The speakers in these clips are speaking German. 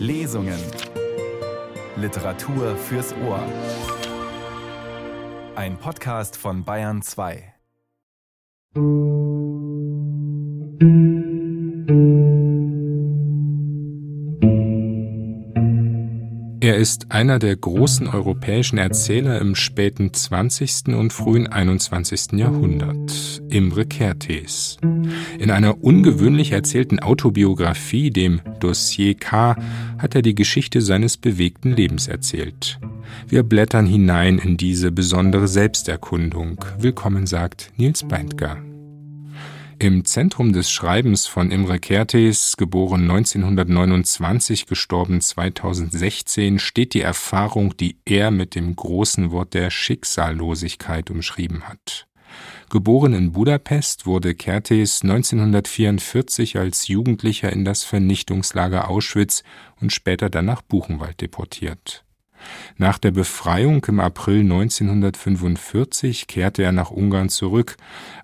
Lesungen. Literatur fürs Ohr. Ein Podcast von Bayern 2. ist einer der großen europäischen Erzähler im späten 20. und frühen 21. Jahrhundert, Imre Kertész. In einer ungewöhnlich erzählten Autobiografie, dem Dossier K, hat er die Geschichte seines bewegten Lebens erzählt. Wir blättern hinein in diese besondere Selbsterkundung. Willkommen sagt Nils Beindker. Im Zentrum des Schreibens von Imre Kertész, geboren 1929, gestorben 2016, steht die Erfahrung, die er mit dem großen Wort der Schicksallosigkeit umschrieben hat. Geboren in Budapest wurde Kertész 1944 als Jugendlicher in das Vernichtungslager Auschwitz und später dann nach Buchenwald deportiert. Nach der Befreiung im April 1945 kehrte er nach Ungarn zurück,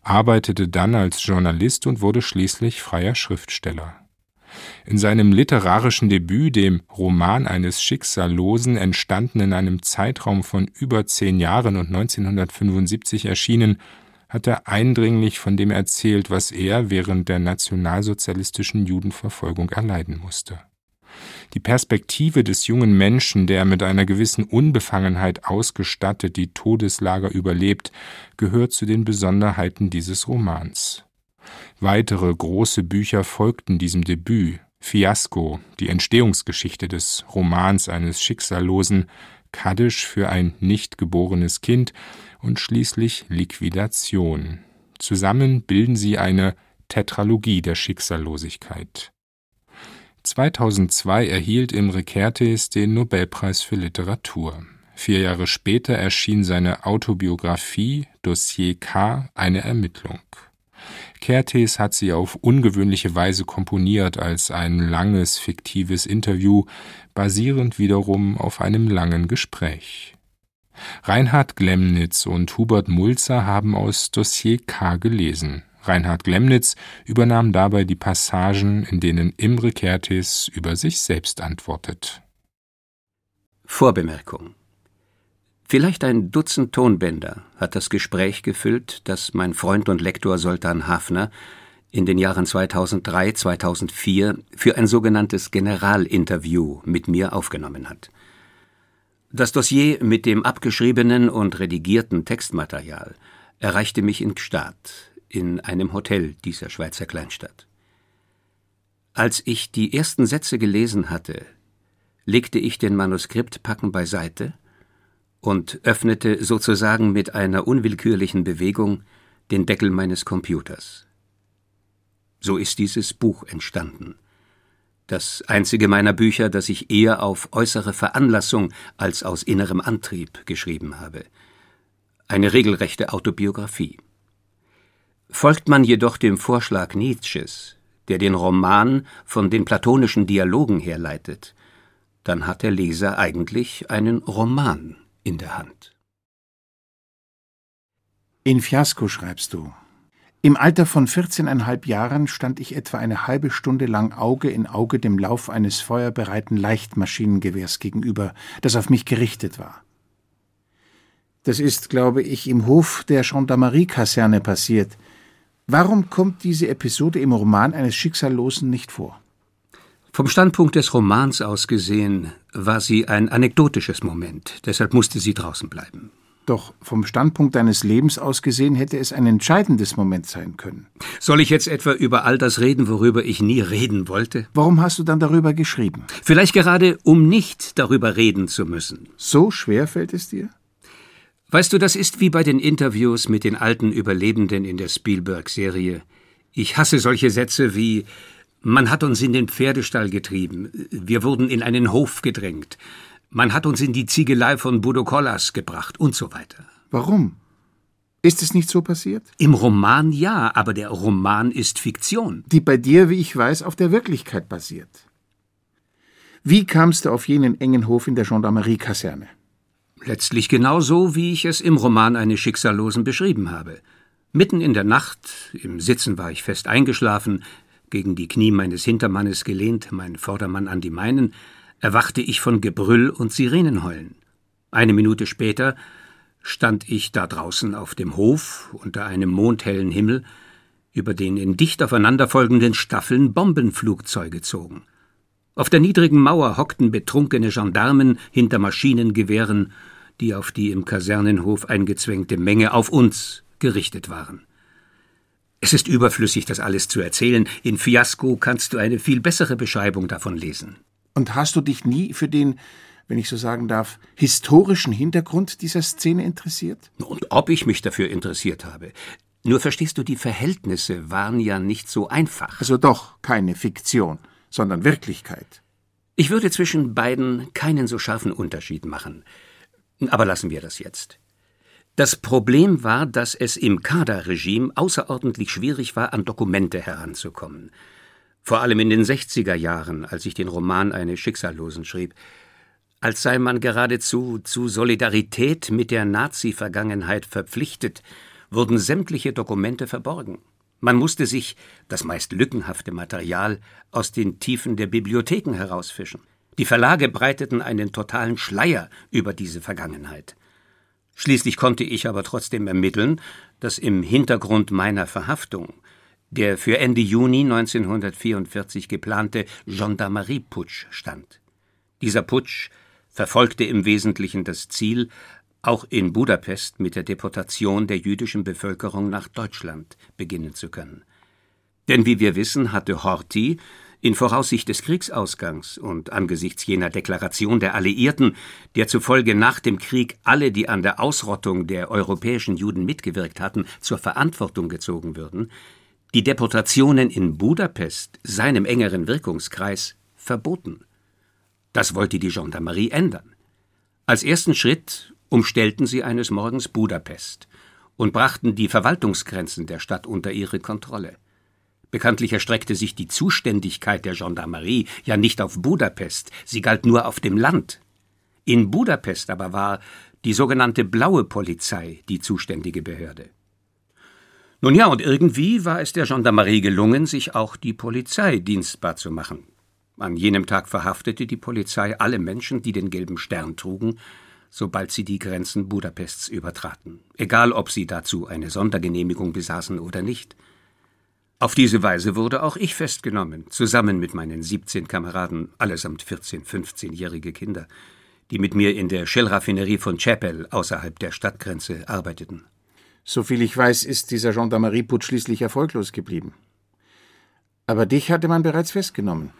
arbeitete dann als Journalist und wurde schließlich freier Schriftsteller. In seinem literarischen Debüt, dem Roman eines Schicksallosen, entstanden in einem Zeitraum von über zehn Jahren und 1975 erschienen, hat er eindringlich von dem erzählt, was er während der nationalsozialistischen Judenverfolgung erleiden musste. Die Perspektive des jungen Menschen, der mit einer gewissen Unbefangenheit ausgestattet die Todeslager überlebt, gehört zu den Besonderheiten dieses Romans. Weitere große Bücher folgten diesem Debüt. Fiasko, die Entstehungsgeschichte des Romans eines Schicksallosen, Kaddisch für ein nicht geborenes Kind und schließlich Liquidation. Zusammen bilden sie eine Tetralogie der Schicksallosigkeit. 2002 erhielt Imre Kertész den Nobelpreis für Literatur. Vier Jahre später erschien seine Autobiografie Dossier K. Eine Ermittlung. Kertész hat sie auf ungewöhnliche Weise komponiert als ein langes fiktives Interview, basierend wiederum auf einem langen Gespräch. Reinhard Glemnitz und Hubert Mulzer haben aus Dossier K gelesen. Reinhard Glemnitz übernahm dabei die Passagen, in denen Imre Kertész über sich selbst antwortet. Vorbemerkung Vielleicht ein Dutzend Tonbänder hat das Gespräch gefüllt, das mein Freund und Lektor Soltan Hafner in den Jahren 2003, 2004 für ein sogenanntes Generalinterview mit mir aufgenommen hat. Das Dossier mit dem abgeschriebenen und redigierten Textmaterial erreichte mich in Gstaad, in einem Hotel dieser Schweizer Kleinstadt. Als ich die ersten Sätze gelesen hatte, legte ich den Manuskriptpacken beiseite und öffnete sozusagen mit einer unwillkürlichen Bewegung den Deckel meines Computers. So ist dieses Buch entstanden. Das einzige meiner Bücher, das ich eher auf äußere Veranlassung als aus innerem Antrieb geschrieben habe. Eine regelrechte Autobiografie. Folgt man jedoch dem Vorschlag Nietzsches, der den Roman von den platonischen Dialogen herleitet, dann hat der Leser eigentlich einen Roman in der Hand. In Fiasko schreibst du. Im Alter von 14,5 Jahren stand ich etwa eine halbe Stunde lang Auge in Auge dem Lauf eines feuerbereiten Leichtmaschinengewehrs gegenüber, das auf mich gerichtet war. Das ist, glaube ich, im Hof der Gendarmerie-Kaserne passiert. Warum kommt diese Episode im Roman eines Schicksallosen nicht vor? Vom Standpunkt des Romans aus gesehen war sie ein anekdotisches Moment, deshalb musste sie draußen bleiben. Doch vom Standpunkt deines Lebens aus gesehen hätte es ein entscheidendes Moment sein können. Soll ich jetzt etwa über all das reden, worüber ich nie reden wollte? Warum hast du dann darüber geschrieben? Vielleicht gerade, um nicht darüber reden zu müssen. So schwer fällt es dir? Weißt du, das ist wie bei den Interviews mit den alten Überlebenden in der Spielberg-Serie. Ich hasse solche Sätze wie man hat uns in den Pferdestall getrieben. Wir wurden in einen Hof gedrängt. Man hat uns in die Ziegelei von Budokollas gebracht und so weiter. Warum? Ist es nicht so passiert? Im Roman ja, aber der Roman ist Fiktion. Die bei dir, wie ich weiß, auf der Wirklichkeit basiert. Wie kamst du auf jenen engen Hof in der Gendarmerie-Kaserne? Letztlich genauso, wie ich es im Roman eines Schicksallosen beschrieben habe. Mitten in der Nacht, im Sitzen war ich fest eingeschlafen, gegen die Knie meines Hintermannes gelehnt, mein Vordermann an die meinen, erwachte ich von Gebrüll und Sirenenheulen. Eine Minute später stand ich da draußen auf dem Hof unter einem mondhellen Himmel, über den in dicht aufeinanderfolgenden Staffeln Bombenflugzeuge zogen. Auf der niedrigen Mauer hockten betrunkene Gendarmen hinter Maschinengewehren, die auf die im Kasernenhof eingezwängte Menge auf uns gerichtet waren. Es ist überflüssig, das alles zu erzählen. In Fiasco kannst du eine viel bessere Beschreibung davon lesen. Und hast du dich nie für den, wenn ich so sagen darf, historischen Hintergrund dieser Szene interessiert? Und ob ich mich dafür interessiert habe. Nur verstehst du, die Verhältnisse waren ja nicht so einfach. Also doch keine Fiktion, sondern Wirklichkeit. Ich würde zwischen beiden keinen so scharfen Unterschied machen. Aber lassen wir das jetzt. Das Problem war, dass es im Kaderregime außerordentlich schwierig war, an Dokumente heranzukommen. Vor allem in den 60er Jahren, als ich den Roman Eine Schicksallosen schrieb, als sei man geradezu zu Solidarität mit der Nazi-Vergangenheit verpflichtet, wurden sämtliche Dokumente verborgen. Man musste sich das meist lückenhafte Material aus den Tiefen der Bibliotheken herausfischen. Die Verlage breiteten einen totalen Schleier über diese Vergangenheit. Schließlich konnte ich aber trotzdem ermitteln, dass im Hintergrund meiner Verhaftung der für Ende Juni 1944 geplante Gendarmerieputsch stand. Dieser Putsch verfolgte im Wesentlichen das Ziel, auch in Budapest mit der Deportation der jüdischen Bevölkerung nach Deutschland beginnen zu können. Denn wie wir wissen, hatte Horthy in Voraussicht des Kriegsausgangs und angesichts jener Deklaration der Alliierten, der zufolge nach dem Krieg alle, die an der Ausrottung der europäischen Juden mitgewirkt hatten, zur Verantwortung gezogen würden, die Deportationen in Budapest, seinem engeren Wirkungskreis, verboten. Das wollte die Gendarmerie ändern. Als ersten Schritt umstellten sie eines Morgens Budapest und brachten die Verwaltungsgrenzen der Stadt unter ihre Kontrolle. Bekanntlich erstreckte sich die Zuständigkeit der Gendarmerie ja nicht auf Budapest, sie galt nur auf dem Land. In Budapest aber war die sogenannte blaue Polizei die zuständige Behörde. Nun ja, und irgendwie war es der Gendarmerie gelungen, sich auch die Polizei dienstbar zu machen. An jenem Tag verhaftete die Polizei alle Menschen, die den gelben Stern trugen, sobald sie die Grenzen Budapests übertraten, egal ob sie dazu eine Sondergenehmigung besaßen oder nicht. Auf diese Weise wurde auch ich festgenommen, zusammen mit meinen 17 Kameraden, allesamt 14-, 15-jährige Kinder, die mit mir in der Shell-Raffinerie von Chapel außerhalb der Stadtgrenze arbeiteten. Soviel ich weiß, ist dieser Gendarmerieputsch schließlich erfolglos geblieben. Aber dich hatte man bereits festgenommen.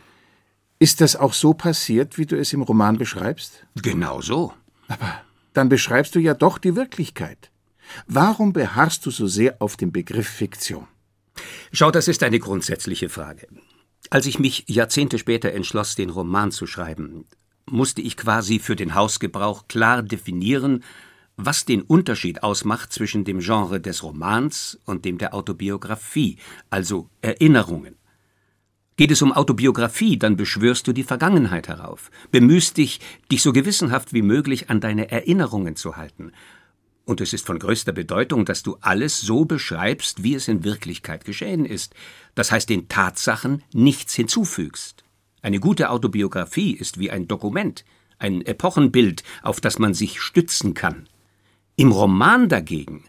Ist das auch so passiert, wie du es im Roman beschreibst? Genau so. Aber dann beschreibst du ja doch die Wirklichkeit. Warum beharrst du so sehr auf dem Begriff Fiktion? Schau, das ist eine grundsätzliche Frage. Als ich mich Jahrzehnte später entschloss, den Roman zu schreiben, musste ich quasi für den Hausgebrauch klar definieren, was den Unterschied ausmacht zwischen dem Genre des Romans und dem der Autobiografie, also Erinnerungen. Geht es um Autobiografie, dann beschwörst du die Vergangenheit herauf, bemühst dich, dich so gewissenhaft wie möglich an deine Erinnerungen zu halten und es ist von größter Bedeutung, dass du alles so beschreibst, wie es in Wirklichkeit geschehen ist, das heißt den Tatsachen nichts hinzufügst. Eine gute Autobiografie ist wie ein Dokument, ein Epochenbild, auf das man sich stützen kann. Im Roman dagegen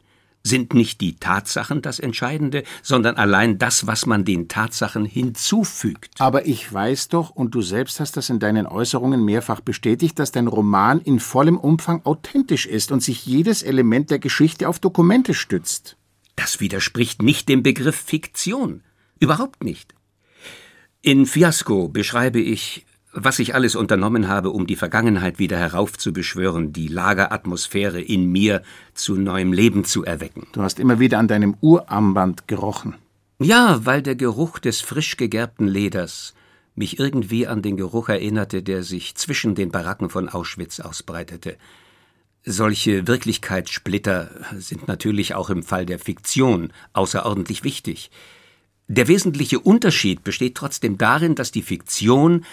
sind nicht die Tatsachen das Entscheidende, sondern allein das, was man den Tatsachen hinzufügt. Aber ich weiß doch, und du selbst hast das in deinen Äußerungen mehrfach bestätigt, dass dein Roman in vollem Umfang authentisch ist und sich jedes Element der Geschichte auf Dokumente stützt. Das widerspricht nicht dem Begriff Fiktion. Überhaupt nicht. In Fiasco beschreibe ich was ich alles unternommen habe, um die Vergangenheit wieder heraufzubeschwören, die Lageratmosphäre in mir zu neuem Leben zu erwecken. Du hast immer wieder an deinem Urarmband gerochen. Ja, weil der Geruch des frisch gegerbten Leders mich irgendwie an den Geruch erinnerte, der sich zwischen den Baracken von Auschwitz ausbreitete. Solche Wirklichkeitssplitter sind natürlich auch im Fall der Fiktion außerordentlich wichtig. Der wesentliche Unterschied besteht trotzdem darin, dass die Fiktion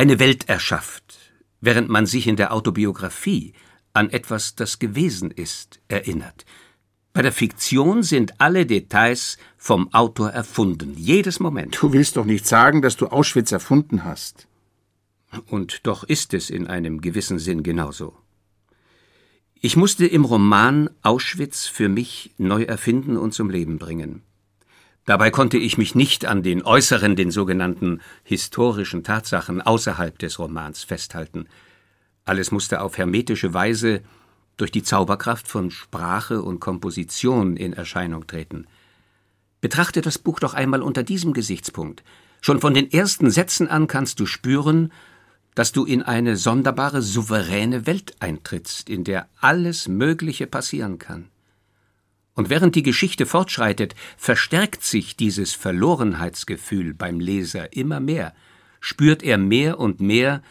eine Welt erschafft, während man sich in der Autobiografie an etwas, das gewesen ist, erinnert. Bei der Fiktion sind alle Details vom Autor erfunden, jedes Moment. Du willst doch nicht sagen, dass du Auschwitz erfunden hast. Und doch ist es in einem gewissen Sinn genauso. Ich musste im Roman Auschwitz für mich neu erfinden und zum Leben bringen. Dabei konnte ich mich nicht an den äußeren, den sogenannten historischen Tatsachen außerhalb des Romans festhalten. Alles musste auf hermetische Weise durch die Zauberkraft von Sprache und Komposition in Erscheinung treten. Betrachte das Buch doch einmal unter diesem Gesichtspunkt. Schon von den ersten Sätzen an kannst du spüren, dass du in eine sonderbare, souveräne Welt eintrittst, in der alles Mögliche passieren kann. Und während die Geschichte fortschreitet, verstärkt sich dieses Verlorenheitsgefühl beim Leser immer mehr, spürt er mehr und mehr,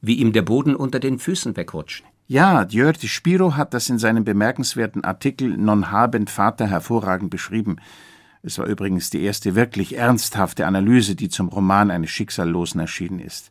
wie ihm der Boden unter den Füßen wegrutscht. Ja, Djördi Spiro hat das in seinem bemerkenswerten Artikel Non habend Vater hervorragend beschrieben. Es war übrigens die erste wirklich ernsthafte Analyse, die zum Roman eines Schicksallosen erschienen ist.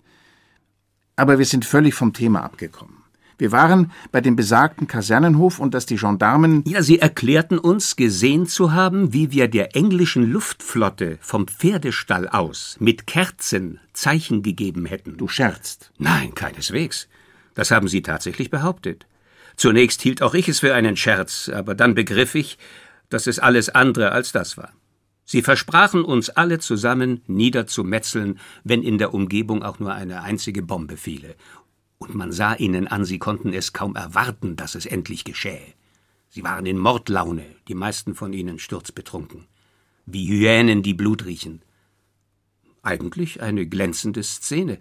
Aber wir sind völlig vom Thema abgekommen. Wir waren bei dem besagten Kasernenhof und dass die Gendarmen. Ja, sie erklärten uns, gesehen zu haben, wie wir der englischen Luftflotte vom Pferdestall aus mit Kerzen Zeichen gegeben hätten. Du scherzt. Nein, keineswegs. Das haben sie tatsächlich behauptet. Zunächst hielt auch ich es für einen Scherz, aber dann begriff ich, dass es alles andere als das war. Sie versprachen uns alle zusammen niederzumetzeln, wenn in der Umgebung auch nur eine einzige Bombe fiele, und man sah ihnen an, sie konnten es kaum erwarten, dass es endlich geschähe. Sie waren in Mordlaune, die meisten von ihnen sturzbetrunken, wie Hyänen, die Blut riechen. Eigentlich eine glänzende Szene.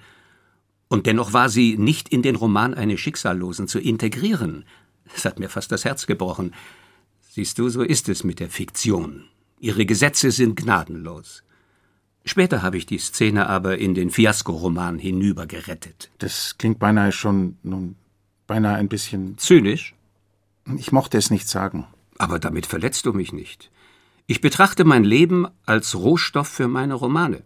Und dennoch war sie nicht in den Roman eines Schicksallosen zu integrieren. Es hat mir fast das Herz gebrochen. Siehst du, so ist es mit der Fiktion. Ihre Gesetze sind gnadenlos. Später habe ich die Szene aber in den Fiasko-Roman hinübergerettet. Das klingt beinahe schon, nun, beinahe ein bisschen. Zynisch? Ich mochte es nicht sagen. Aber damit verletzt du mich nicht. Ich betrachte mein Leben als Rohstoff für meine Romane.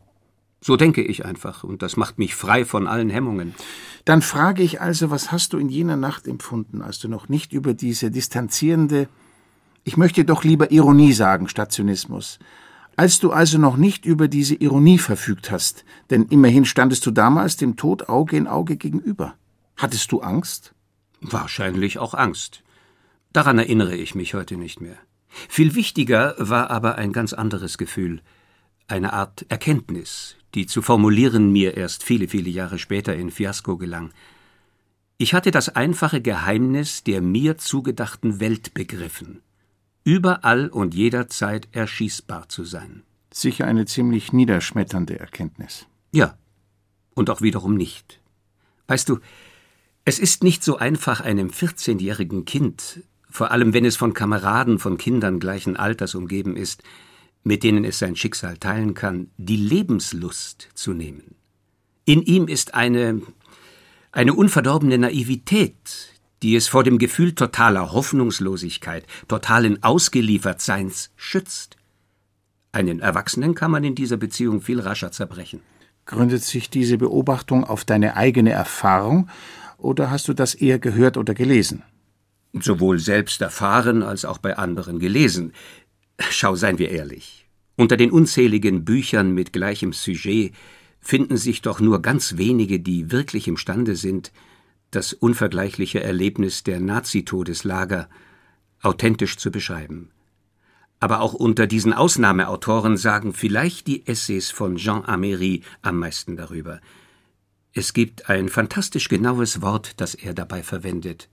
So denke ich einfach, und das macht mich frei von allen Hemmungen. Dann frage ich also, was hast du in jener Nacht empfunden, als du noch nicht über diese distanzierende, ich möchte doch lieber Ironie sagen, statt Zynismus, als du also noch nicht über diese Ironie verfügt hast, denn immerhin standest du damals dem Tod Auge in Auge gegenüber. Hattest du Angst? Wahrscheinlich auch Angst. Daran erinnere ich mich heute nicht mehr. Viel wichtiger war aber ein ganz anderes Gefühl, eine Art Erkenntnis, die zu formulieren mir erst viele, viele Jahre später in Fiasko gelang. Ich hatte das einfache Geheimnis der mir zugedachten Welt begriffen überall und jederzeit erschießbar zu sein. Sicher eine ziemlich niederschmetternde Erkenntnis. Ja, und auch wiederum nicht. Weißt du, es ist nicht so einfach, einem 14-jährigen Kind, vor allem wenn es von Kameraden von Kindern gleichen Alters umgeben ist, mit denen es sein Schicksal teilen kann, die Lebenslust zu nehmen. In ihm ist eine, eine unverdorbene Naivität, die es vor dem Gefühl totaler Hoffnungslosigkeit, totalen Ausgeliefertseins schützt. Einen Erwachsenen kann man in dieser Beziehung viel rascher zerbrechen. Gründet sich diese Beobachtung auf deine eigene Erfahrung oder hast du das eher gehört oder gelesen? Sowohl selbst erfahren als auch bei anderen gelesen. Schau, seien wir ehrlich. Unter den unzähligen Büchern mit gleichem Sujet finden sich doch nur ganz wenige, die wirklich imstande sind, das unvergleichliche Erlebnis der Nazitodeslager authentisch zu beschreiben. Aber auch unter diesen Ausnahmeautoren sagen vielleicht die Essays von Jean Améry am meisten darüber. Es gibt ein fantastisch genaues Wort, das er dabei verwendet.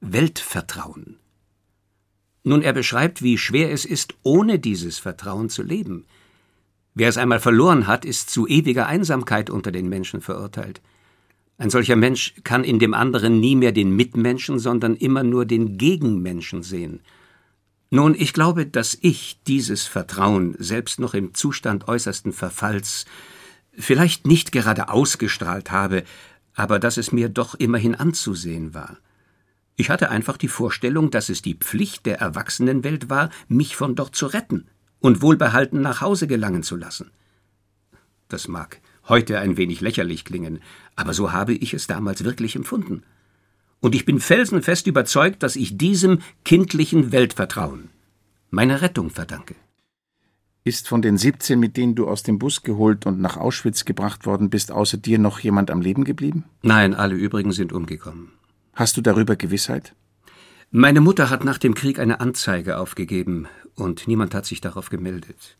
Weltvertrauen. Nun, er beschreibt, wie schwer es ist, ohne dieses Vertrauen zu leben. Wer es einmal verloren hat, ist zu ewiger Einsamkeit unter den Menschen verurteilt. Ein solcher Mensch kann in dem anderen nie mehr den Mitmenschen, sondern immer nur den Gegenmenschen sehen. Nun, ich glaube, dass ich dieses Vertrauen selbst noch im Zustand äußersten Verfalls vielleicht nicht gerade ausgestrahlt habe, aber dass es mir doch immerhin anzusehen war. Ich hatte einfach die Vorstellung, dass es die Pflicht der Erwachsenenwelt war, mich von dort zu retten und wohlbehalten nach Hause gelangen zu lassen. Das mag heute ein wenig lächerlich klingen, aber so habe ich es damals wirklich empfunden. Und ich bin felsenfest überzeugt, dass ich diesem kindlichen Weltvertrauen meine Rettung verdanke. Ist von den 17, mit denen du aus dem Bus geholt und nach Auschwitz gebracht worden bist, außer dir noch jemand am Leben geblieben? Nein, alle übrigen sind umgekommen. Hast du darüber Gewissheit? Meine Mutter hat nach dem Krieg eine Anzeige aufgegeben und niemand hat sich darauf gemeldet.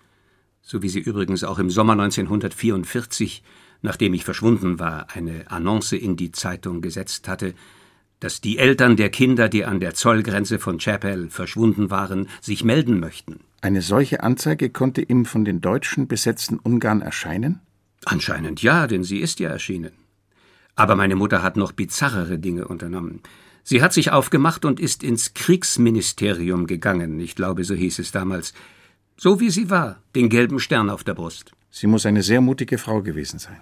So wie sie übrigens auch im Sommer 1944, nachdem ich verschwunden war, eine Annonce in die Zeitung gesetzt hatte, dass die Eltern der Kinder, die an der Zollgrenze von Chapel verschwunden waren, sich melden möchten. Eine solche Anzeige konnte im von den Deutschen besetzten Ungarn erscheinen? Anscheinend ja, denn sie ist ja erschienen. Aber meine Mutter hat noch bizarrere Dinge unternommen. Sie hat sich aufgemacht und ist ins Kriegsministerium gegangen, ich glaube, so hieß es damals. So wie sie war, den gelben Stern auf der Brust. Sie muss eine sehr mutige Frau gewesen sein.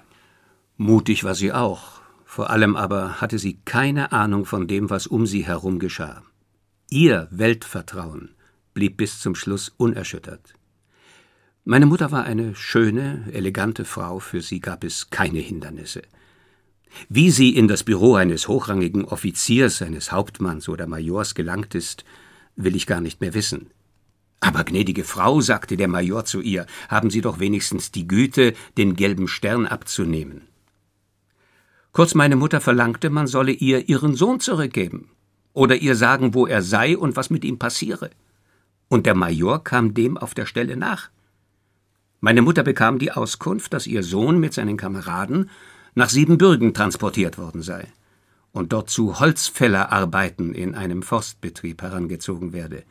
Mutig war sie auch. Vor allem aber hatte sie keine Ahnung von dem, was um sie herum geschah. Ihr Weltvertrauen blieb bis zum Schluss unerschüttert. Meine Mutter war eine schöne, elegante Frau, für sie gab es keine Hindernisse. Wie sie in das Büro eines hochrangigen Offiziers, eines Hauptmanns oder Majors gelangt ist, will ich gar nicht mehr wissen. Aber gnädige Frau, sagte der Major zu ihr, haben Sie doch wenigstens die Güte, den gelben Stern abzunehmen. Kurz meine Mutter verlangte, man solle ihr ihren Sohn zurückgeben oder ihr sagen, wo er sei und was mit ihm passiere. Und der Major kam dem auf der Stelle nach. Meine Mutter bekam die Auskunft, dass ihr Sohn mit seinen Kameraden nach Siebenbürgen transportiert worden sei und dort zu Holzfällerarbeiten in einem Forstbetrieb herangezogen werde.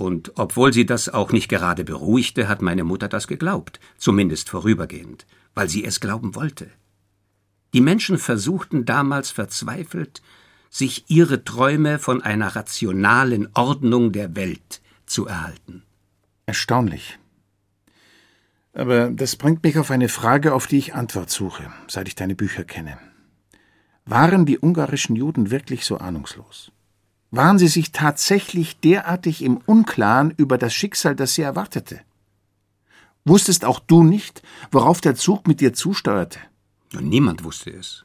Und obwohl sie das auch nicht gerade beruhigte, hat meine Mutter das geglaubt, zumindest vorübergehend, weil sie es glauben wollte. Die Menschen versuchten damals verzweifelt, sich ihre Träume von einer rationalen Ordnung der Welt zu erhalten. Erstaunlich. Aber das bringt mich auf eine Frage, auf die ich Antwort suche, seit ich deine Bücher kenne. Waren die ungarischen Juden wirklich so ahnungslos? Waren sie sich tatsächlich derartig im Unklaren über das Schicksal, das sie erwartete? Wusstest auch du nicht, worauf der Zug mit dir zusteuerte? Niemand wusste es.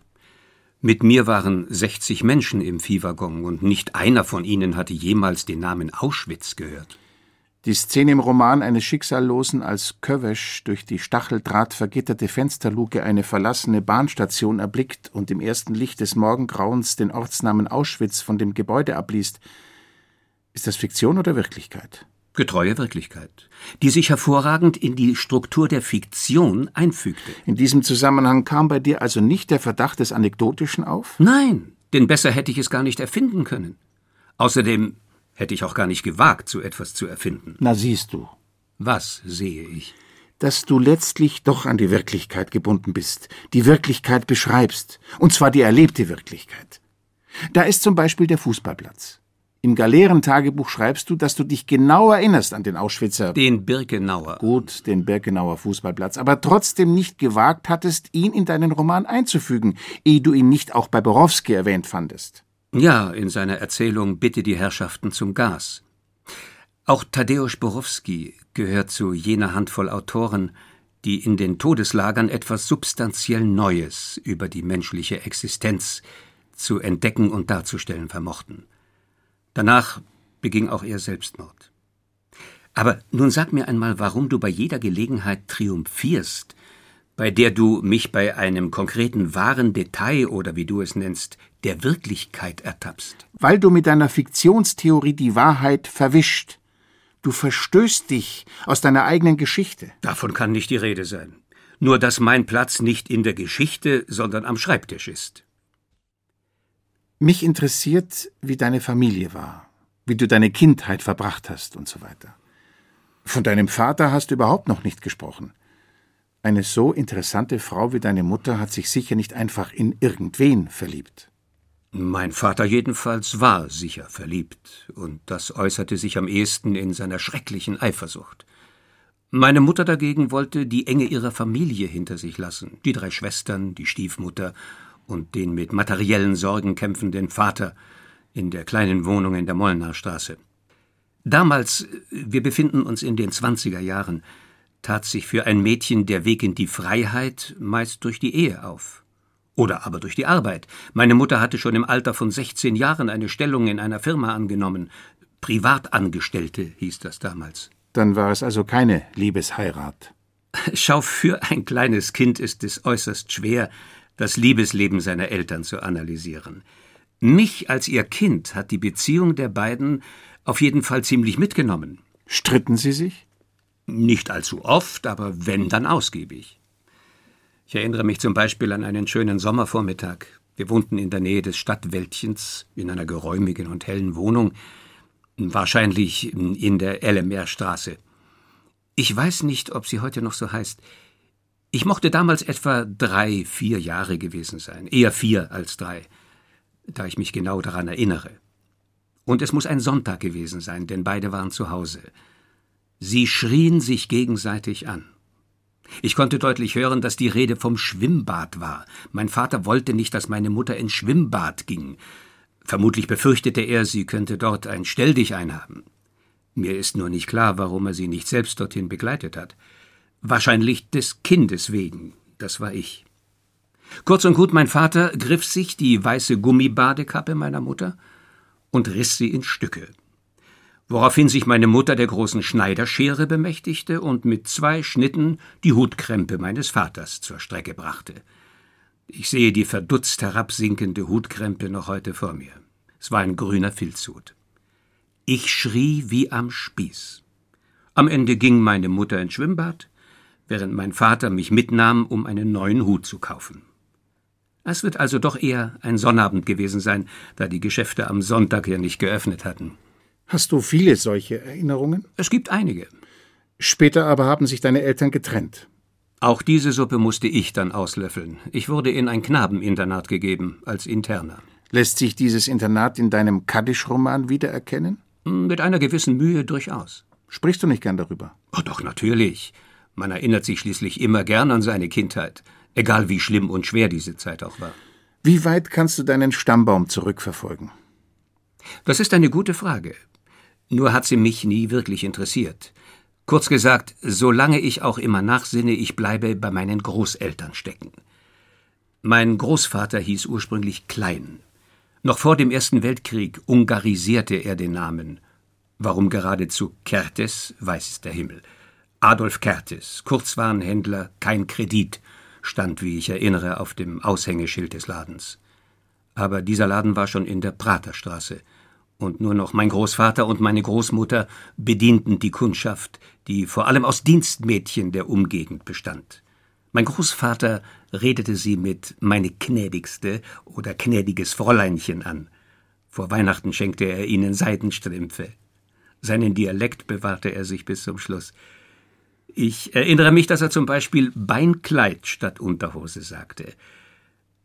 Mit mir waren 60 Menschen im Viehwaggon und nicht einer von ihnen hatte jemals den Namen Auschwitz gehört. Die Szene im Roman eines Schicksallosen, als Kövesch durch die Stacheldraht vergitterte Fensterluke eine verlassene Bahnstation erblickt und im ersten Licht des Morgengrauens den Ortsnamen Auschwitz von dem Gebäude abliest. Ist das Fiktion oder Wirklichkeit? Getreue Wirklichkeit, die sich hervorragend in die Struktur der Fiktion einfügte. In diesem Zusammenhang kam bei dir also nicht der Verdacht des Anekdotischen auf? Nein, denn besser hätte ich es gar nicht erfinden können. Außerdem hätte ich auch gar nicht gewagt, so etwas zu erfinden. Na siehst du. Was sehe ich? Dass du letztlich doch an die Wirklichkeit gebunden bist, die Wirklichkeit beschreibst, und zwar die erlebte Wirklichkeit. Da ist zum Beispiel der Fußballplatz. Im Galeerentagebuch schreibst du, dass du dich genau erinnerst an den Auschwitzer. Den Birkenauer. Gut, den Birkenauer Fußballplatz, aber trotzdem nicht gewagt hattest, ihn in deinen Roman einzufügen, ehe du ihn nicht auch bei Borowski erwähnt fandest. Ja, in seiner Erzählung Bitte die Herrschaften zum Gas. Auch Tadeusz Borowski gehört zu jener Handvoll Autoren, die in den Todeslagern etwas substanziell Neues über die menschliche Existenz zu entdecken und darzustellen vermochten. Danach beging auch er Selbstmord. Aber nun sag mir einmal, warum du bei jeder Gelegenheit triumphierst, bei der du mich bei einem konkreten wahren Detail oder wie du es nennst, der Wirklichkeit ertappst. Weil du mit deiner Fiktionstheorie die Wahrheit verwischt. Du verstößt dich aus deiner eigenen Geschichte. Davon kann nicht die Rede sein. Nur dass mein Platz nicht in der Geschichte, sondern am Schreibtisch ist. Mich interessiert, wie deine Familie war, wie du deine Kindheit verbracht hast und so weiter. Von deinem Vater hast du überhaupt noch nicht gesprochen. Eine so interessante Frau wie deine Mutter hat sich sicher nicht einfach in irgendwen verliebt. Mein Vater jedenfalls war sicher verliebt, und das äußerte sich am ehesten in seiner schrecklichen Eifersucht. Meine Mutter dagegen wollte die Enge ihrer Familie hinter sich lassen, die drei Schwestern, die Stiefmutter und den mit materiellen Sorgen kämpfenden Vater in der kleinen Wohnung in der Molnarstraße. Damals, wir befinden uns in den zwanziger Jahren, tat sich für ein Mädchen der Weg in die Freiheit meist durch die Ehe auf. Oder aber durch die Arbeit. Meine Mutter hatte schon im Alter von 16 Jahren eine Stellung in einer Firma angenommen. Privatangestellte hieß das damals. Dann war es also keine Liebesheirat. Schau, für ein kleines Kind ist es äußerst schwer, das Liebesleben seiner Eltern zu analysieren. Mich als ihr Kind hat die Beziehung der beiden auf jeden Fall ziemlich mitgenommen. Stritten Sie sich? Nicht allzu oft, aber wenn, dann ausgiebig. Ich erinnere mich zum Beispiel an einen schönen Sommervormittag. Wir wohnten in der Nähe des Stadtwäldchens in einer geräumigen und hellen Wohnung, wahrscheinlich in der Ellemeerstraße. Ich weiß nicht, ob sie heute noch so heißt. Ich mochte damals etwa drei, vier Jahre gewesen sein, eher vier als drei, da ich mich genau daran erinnere. Und es muss ein Sonntag gewesen sein, denn beide waren zu Hause. Sie schrien sich gegenseitig an. Ich konnte deutlich hören, dass die Rede vom Schwimmbad war. Mein Vater wollte nicht, dass meine Mutter ins Schwimmbad ging. Vermutlich befürchtete er, sie könnte dort ein Stelldich einhaben. Mir ist nur nicht klar, warum er sie nicht selbst dorthin begleitet hat. Wahrscheinlich des Kindes wegen, das war ich. Kurz und gut, mein Vater griff sich die weiße Gummibadekappe meiner Mutter und riss sie in Stücke woraufhin sich meine Mutter der großen Schneiderschere bemächtigte und mit zwei Schnitten die Hutkrempe meines Vaters zur Strecke brachte. Ich sehe die verdutzt herabsinkende Hutkrempe noch heute vor mir. Es war ein grüner Filzhut. Ich schrie wie am Spieß. Am Ende ging meine Mutter ins Schwimmbad, während mein Vater mich mitnahm, um einen neuen Hut zu kaufen. Es wird also doch eher ein Sonnabend gewesen sein, da die Geschäfte am Sonntag ja nicht geöffnet hatten. Hast du viele solche Erinnerungen? Es gibt einige. Später aber haben sich deine Eltern getrennt. Auch diese Suppe musste ich dann auslöffeln. Ich wurde in ein Knabeninternat gegeben, als Interner. Lässt sich dieses Internat in deinem Kaddisch-Roman wiedererkennen? Mit einer gewissen Mühe durchaus. Sprichst du nicht gern darüber? Oh, doch, natürlich. Man erinnert sich schließlich immer gern an seine Kindheit, egal wie schlimm und schwer diese Zeit auch war. Wie weit kannst du deinen Stammbaum zurückverfolgen? Das ist eine gute Frage. Nur hat sie mich nie wirklich interessiert. Kurz gesagt, solange ich auch immer nachsinne, ich bleibe bei meinen Großeltern stecken. Mein Großvater hieß ursprünglich Klein. Noch vor dem Ersten Weltkrieg ungarisierte er den Namen. Warum geradezu Kertes, weiß der Himmel. Adolf Kertes, Kurzwarenhändler, kein Kredit, stand, wie ich erinnere, auf dem Aushängeschild des Ladens. Aber dieser Laden war schon in der Praterstraße – und nur noch mein Großvater und meine Großmutter bedienten die Kundschaft, die vor allem aus Dienstmädchen der Umgegend bestand. Mein Großvater redete sie mit meine gnädigste oder gnädiges Fräuleinchen an. Vor Weihnachten schenkte er ihnen Seidenstrümpfe. Seinen Dialekt bewahrte er sich bis zum Schluss. Ich erinnere mich, dass er zum Beispiel Beinkleid statt Unterhose sagte.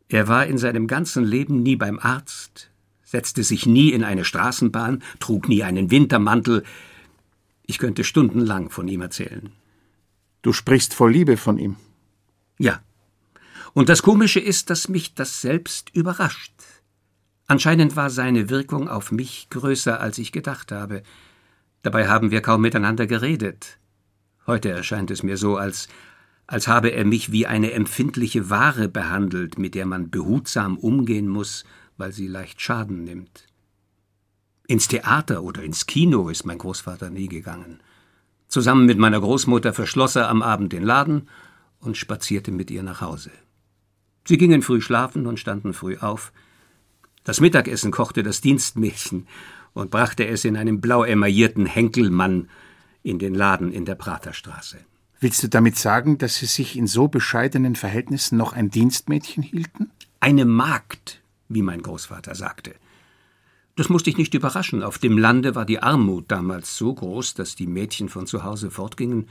Er war in seinem ganzen Leben nie beim Arzt, setzte sich nie in eine Straßenbahn, trug nie einen Wintermantel. Ich könnte stundenlang von ihm erzählen. Du sprichst voll Liebe von ihm. Ja. Und das Komische ist, dass mich das selbst überrascht. Anscheinend war seine Wirkung auf mich größer, als ich gedacht habe. Dabei haben wir kaum miteinander geredet. Heute erscheint es mir so, als, als habe er mich wie eine empfindliche Ware behandelt, mit der man behutsam umgehen muss weil sie leicht Schaden nimmt. Ins Theater oder ins Kino ist mein Großvater nie gegangen. Zusammen mit meiner Großmutter verschloss er am Abend den Laden und spazierte mit ihr nach Hause. Sie gingen früh schlafen und standen früh auf. Das Mittagessen kochte das Dienstmädchen und brachte es in einem blau emaillierten Henkelmann in den Laden in der Praterstraße. Willst du damit sagen, dass Sie sich in so bescheidenen Verhältnissen noch ein Dienstmädchen hielten? Eine Magd, wie mein Großvater sagte. Das musste ich nicht überraschen. Auf dem Lande war die Armut damals so groß, dass die Mädchen von zu Hause fortgingen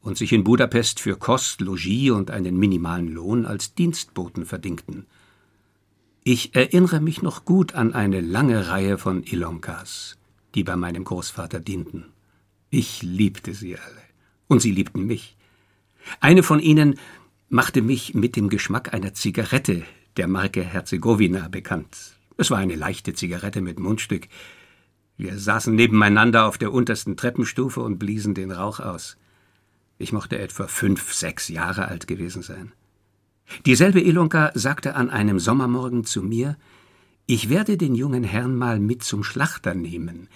und sich in Budapest für Kost, Logis und einen minimalen Lohn als Dienstboten verdingten. Ich erinnere mich noch gut an eine lange Reihe von Ilonkas, die bei meinem Großvater dienten. Ich liebte sie alle, und sie liebten mich. Eine von ihnen machte mich mit dem Geschmack einer Zigarette der Marke Herzegowina bekannt. Es war eine leichte Zigarette mit Mundstück. Wir saßen nebeneinander auf der untersten Treppenstufe und bliesen den Rauch aus. Ich mochte etwa fünf, sechs Jahre alt gewesen sein. Dieselbe Ilonka sagte an einem Sommermorgen zu mir, ich werde den jungen Herrn mal mit zum Schlachter nehmen.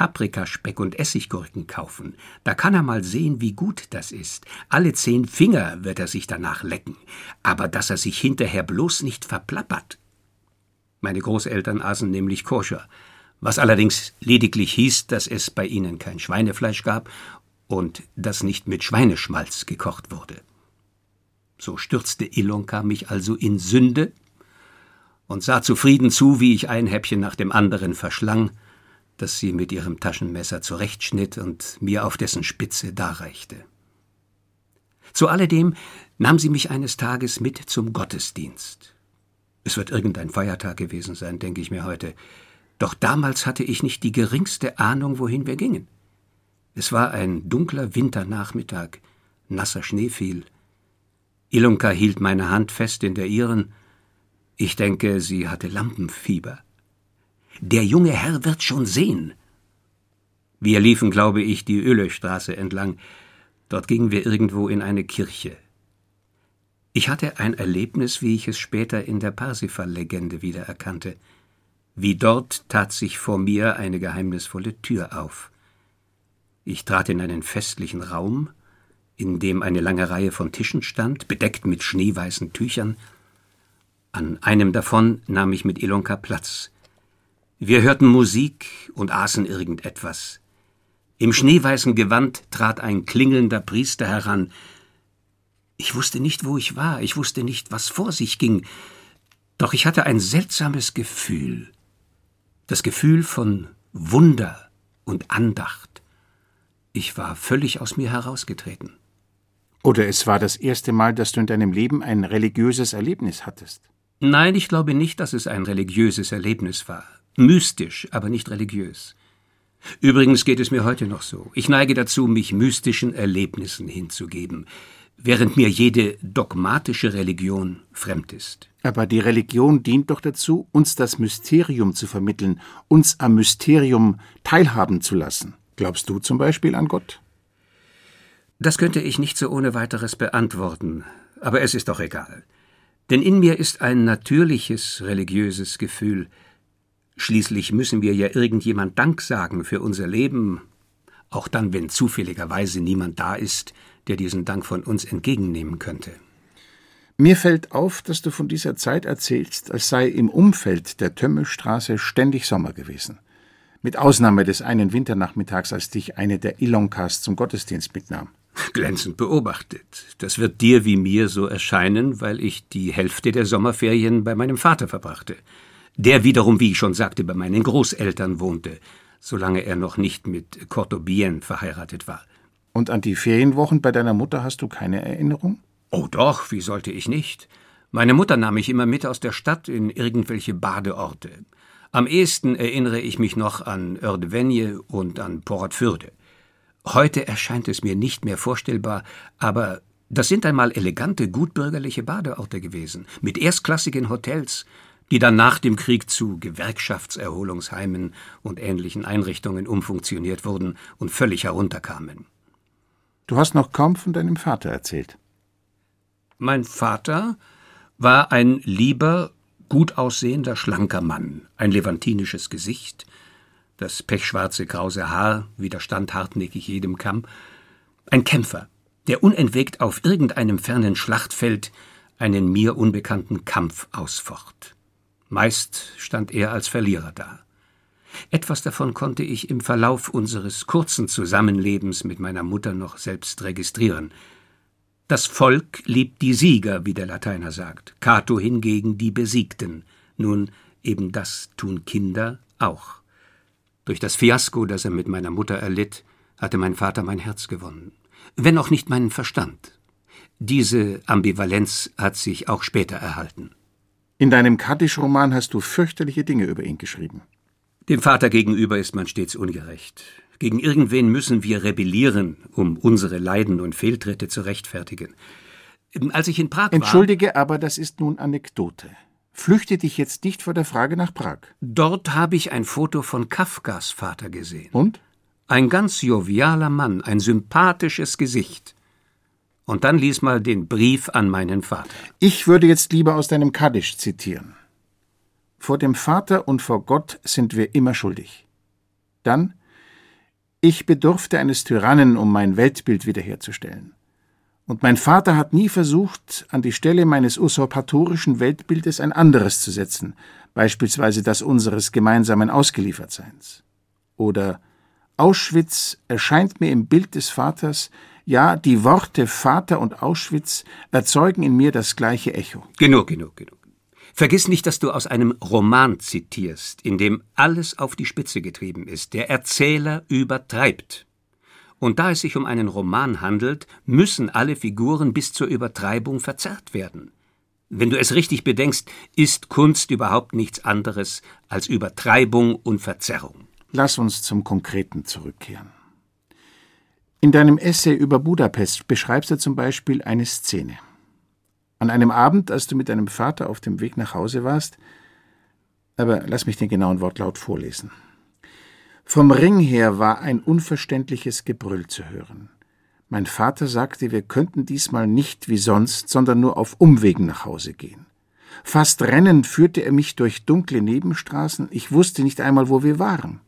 Paprikaspeck und Essiggurken kaufen. Da kann er mal sehen, wie gut das ist. Alle zehn Finger wird er sich danach lecken. Aber dass er sich hinterher bloß nicht verplappert. Meine Großeltern aßen nämlich koscher, was allerdings lediglich hieß, dass es bei ihnen kein Schweinefleisch gab und das nicht mit Schweineschmalz gekocht wurde. So stürzte Ilonka mich also in Sünde und sah zufrieden zu, wie ich ein Häppchen nach dem anderen verschlang, das sie mit ihrem Taschenmesser zurechtschnitt und mir auf dessen Spitze darreichte. Zu alledem nahm sie mich eines Tages mit zum Gottesdienst. Es wird irgendein Feiertag gewesen sein, denke ich mir heute. Doch damals hatte ich nicht die geringste Ahnung, wohin wir gingen. Es war ein dunkler Winternachmittag, nasser Schnee fiel. Ilonka hielt meine Hand fest in der ihren. Ich denke, sie hatte Lampenfieber. Der junge Herr wird schon sehen. Wir liefen, glaube ich, die Ölechstraße entlang. Dort gingen wir irgendwo in eine Kirche. Ich hatte ein Erlebnis, wie ich es später in der Parsifal-Legende wiedererkannte. Wie dort tat sich vor mir eine geheimnisvolle Tür auf. Ich trat in einen festlichen Raum, in dem eine lange Reihe von Tischen stand, bedeckt mit schneeweißen Tüchern. An einem davon nahm ich mit Ilonka Platz. Wir hörten Musik und aßen irgendetwas. Im schneeweißen Gewand trat ein klingelnder Priester heran. Ich wusste nicht, wo ich war, ich wusste nicht, was vor sich ging, doch ich hatte ein seltsames Gefühl, das Gefühl von Wunder und Andacht. Ich war völlig aus mir herausgetreten. Oder es war das erste Mal, dass du in deinem Leben ein religiöses Erlebnis hattest. Nein, ich glaube nicht, dass es ein religiöses Erlebnis war. Mystisch, aber nicht religiös. Übrigens geht es mir heute noch so. Ich neige dazu, mich mystischen Erlebnissen hinzugeben, während mir jede dogmatische Religion fremd ist. Aber die Religion dient doch dazu, uns das Mysterium zu vermitteln, uns am Mysterium teilhaben zu lassen. Glaubst du zum Beispiel an Gott? Das könnte ich nicht so ohne weiteres beantworten, aber es ist doch egal. Denn in mir ist ein natürliches religiöses Gefühl, Schließlich müssen wir ja irgendjemand Dank sagen für unser Leben, auch dann, wenn zufälligerweise niemand da ist, der diesen Dank von uns entgegennehmen könnte. Mir fällt auf, dass du von dieser Zeit erzählst, als sei im Umfeld der Tömmelstraße ständig Sommer gewesen. Mit Ausnahme des einen Winternachmittags, als dich eine der Ilonkas zum Gottesdienst mitnahm. Glänzend beobachtet. Das wird dir wie mir so erscheinen, weil ich die Hälfte der Sommerferien bei meinem Vater verbrachte der wiederum, wie ich schon sagte, bei meinen Großeltern wohnte, solange er noch nicht mit Cortobien verheiratet war. Und an die Ferienwochen bei deiner Mutter hast du keine Erinnerung? Oh doch, wie sollte ich nicht? Meine Mutter nahm mich immer mit aus der Stadt in irgendwelche Badeorte. Am ehesten erinnere ich mich noch an Ördevenje und an Portfürde. Heute erscheint es mir nicht mehr vorstellbar, aber das sind einmal elegante, gutbürgerliche Badeorte gewesen, mit erstklassigen Hotels, die dann nach dem Krieg zu Gewerkschaftserholungsheimen und ähnlichen Einrichtungen umfunktioniert wurden und völlig herunterkamen. Du hast noch kaum von deinem Vater erzählt. Mein Vater war ein lieber, gut aussehender, schlanker Mann, ein levantinisches Gesicht, das pechschwarze krause Haar widerstand hartnäckig jedem Kamm, ein Kämpfer, der unentwegt auf irgendeinem fernen Schlachtfeld einen mir unbekannten Kampf ausfocht. Meist stand er als Verlierer da. Etwas davon konnte ich im Verlauf unseres kurzen Zusammenlebens mit meiner Mutter noch selbst registrieren. Das Volk liebt die Sieger, wie der Lateiner sagt, Cato hingegen die Besiegten. Nun, eben das tun Kinder auch. Durch das Fiasko, das er mit meiner Mutter erlitt, hatte mein Vater mein Herz gewonnen, wenn auch nicht meinen Verstand. Diese Ambivalenz hat sich auch später erhalten. In deinem Kaddisch-Roman hast du fürchterliche Dinge über ihn geschrieben. Dem Vater gegenüber ist man stets ungerecht. Gegen irgendwen müssen wir rebellieren, um unsere Leiden und Fehltritte zu rechtfertigen. Als ich in Prag war. Entschuldige, aber das ist nun Anekdote. Flüchte dich jetzt nicht vor der Frage nach Prag. Dort habe ich ein Foto von Kafkas Vater gesehen. Und? Ein ganz jovialer Mann, ein sympathisches Gesicht. Und dann lies mal den Brief an meinen Vater. Ich würde jetzt lieber aus deinem Kaddisch zitieren. Vor dem Vater und vor Gott sind wir immer schuldig. Dann, Ich bedurfte eines Tyrannen, um mein Weltbild wiederherzustellen. Und mein Vater hat nie versucht, an die Stelle meines usurpatorischen Weltbildes ein anderes zu setzen, beispielsweise das unseres gemeinsamen Ausgeliefertseins. Oder Auschwitz erscheint mir im Bild des Vaters, ja, die Worte Vater und Auschwitz erzeugen in mir das gleiche Echo. Genug, genug, genug. Vergiss nicht, dass du aus einem Roman zitierst, in dem alles auf die Spitze getrieben ist. Der Erzähler übertreibt. Und da es sich um einen Roman handelt, müssen alle Figuren bis zur Übertreibung verzerrt werden. Wenn du es richtig bedenkst, ist Kunst überhaupt nichts anderes als Übertreibung und Verzerrung. Lass uns zum Konkreten zurückkehren. In deinem Essay über Budapest beschreibst du zum Beispiel eine Szene. An einem Abend, als du mit deinem Vater auf dem Weg nach Hause warst, aber lass mich den genauen Wortlaut vorlesen. Vom Ring her war ein unverständliches Gebrüll zu hören. Mein Vater sagte, wir könnten diesmal nicht wie sonst, sondern nur auf Umwegen nach Hause gehen. Fast rennend führte er mich durch dunkle Nebenstraßen, ich wusste nicht einmal, wo wir waren.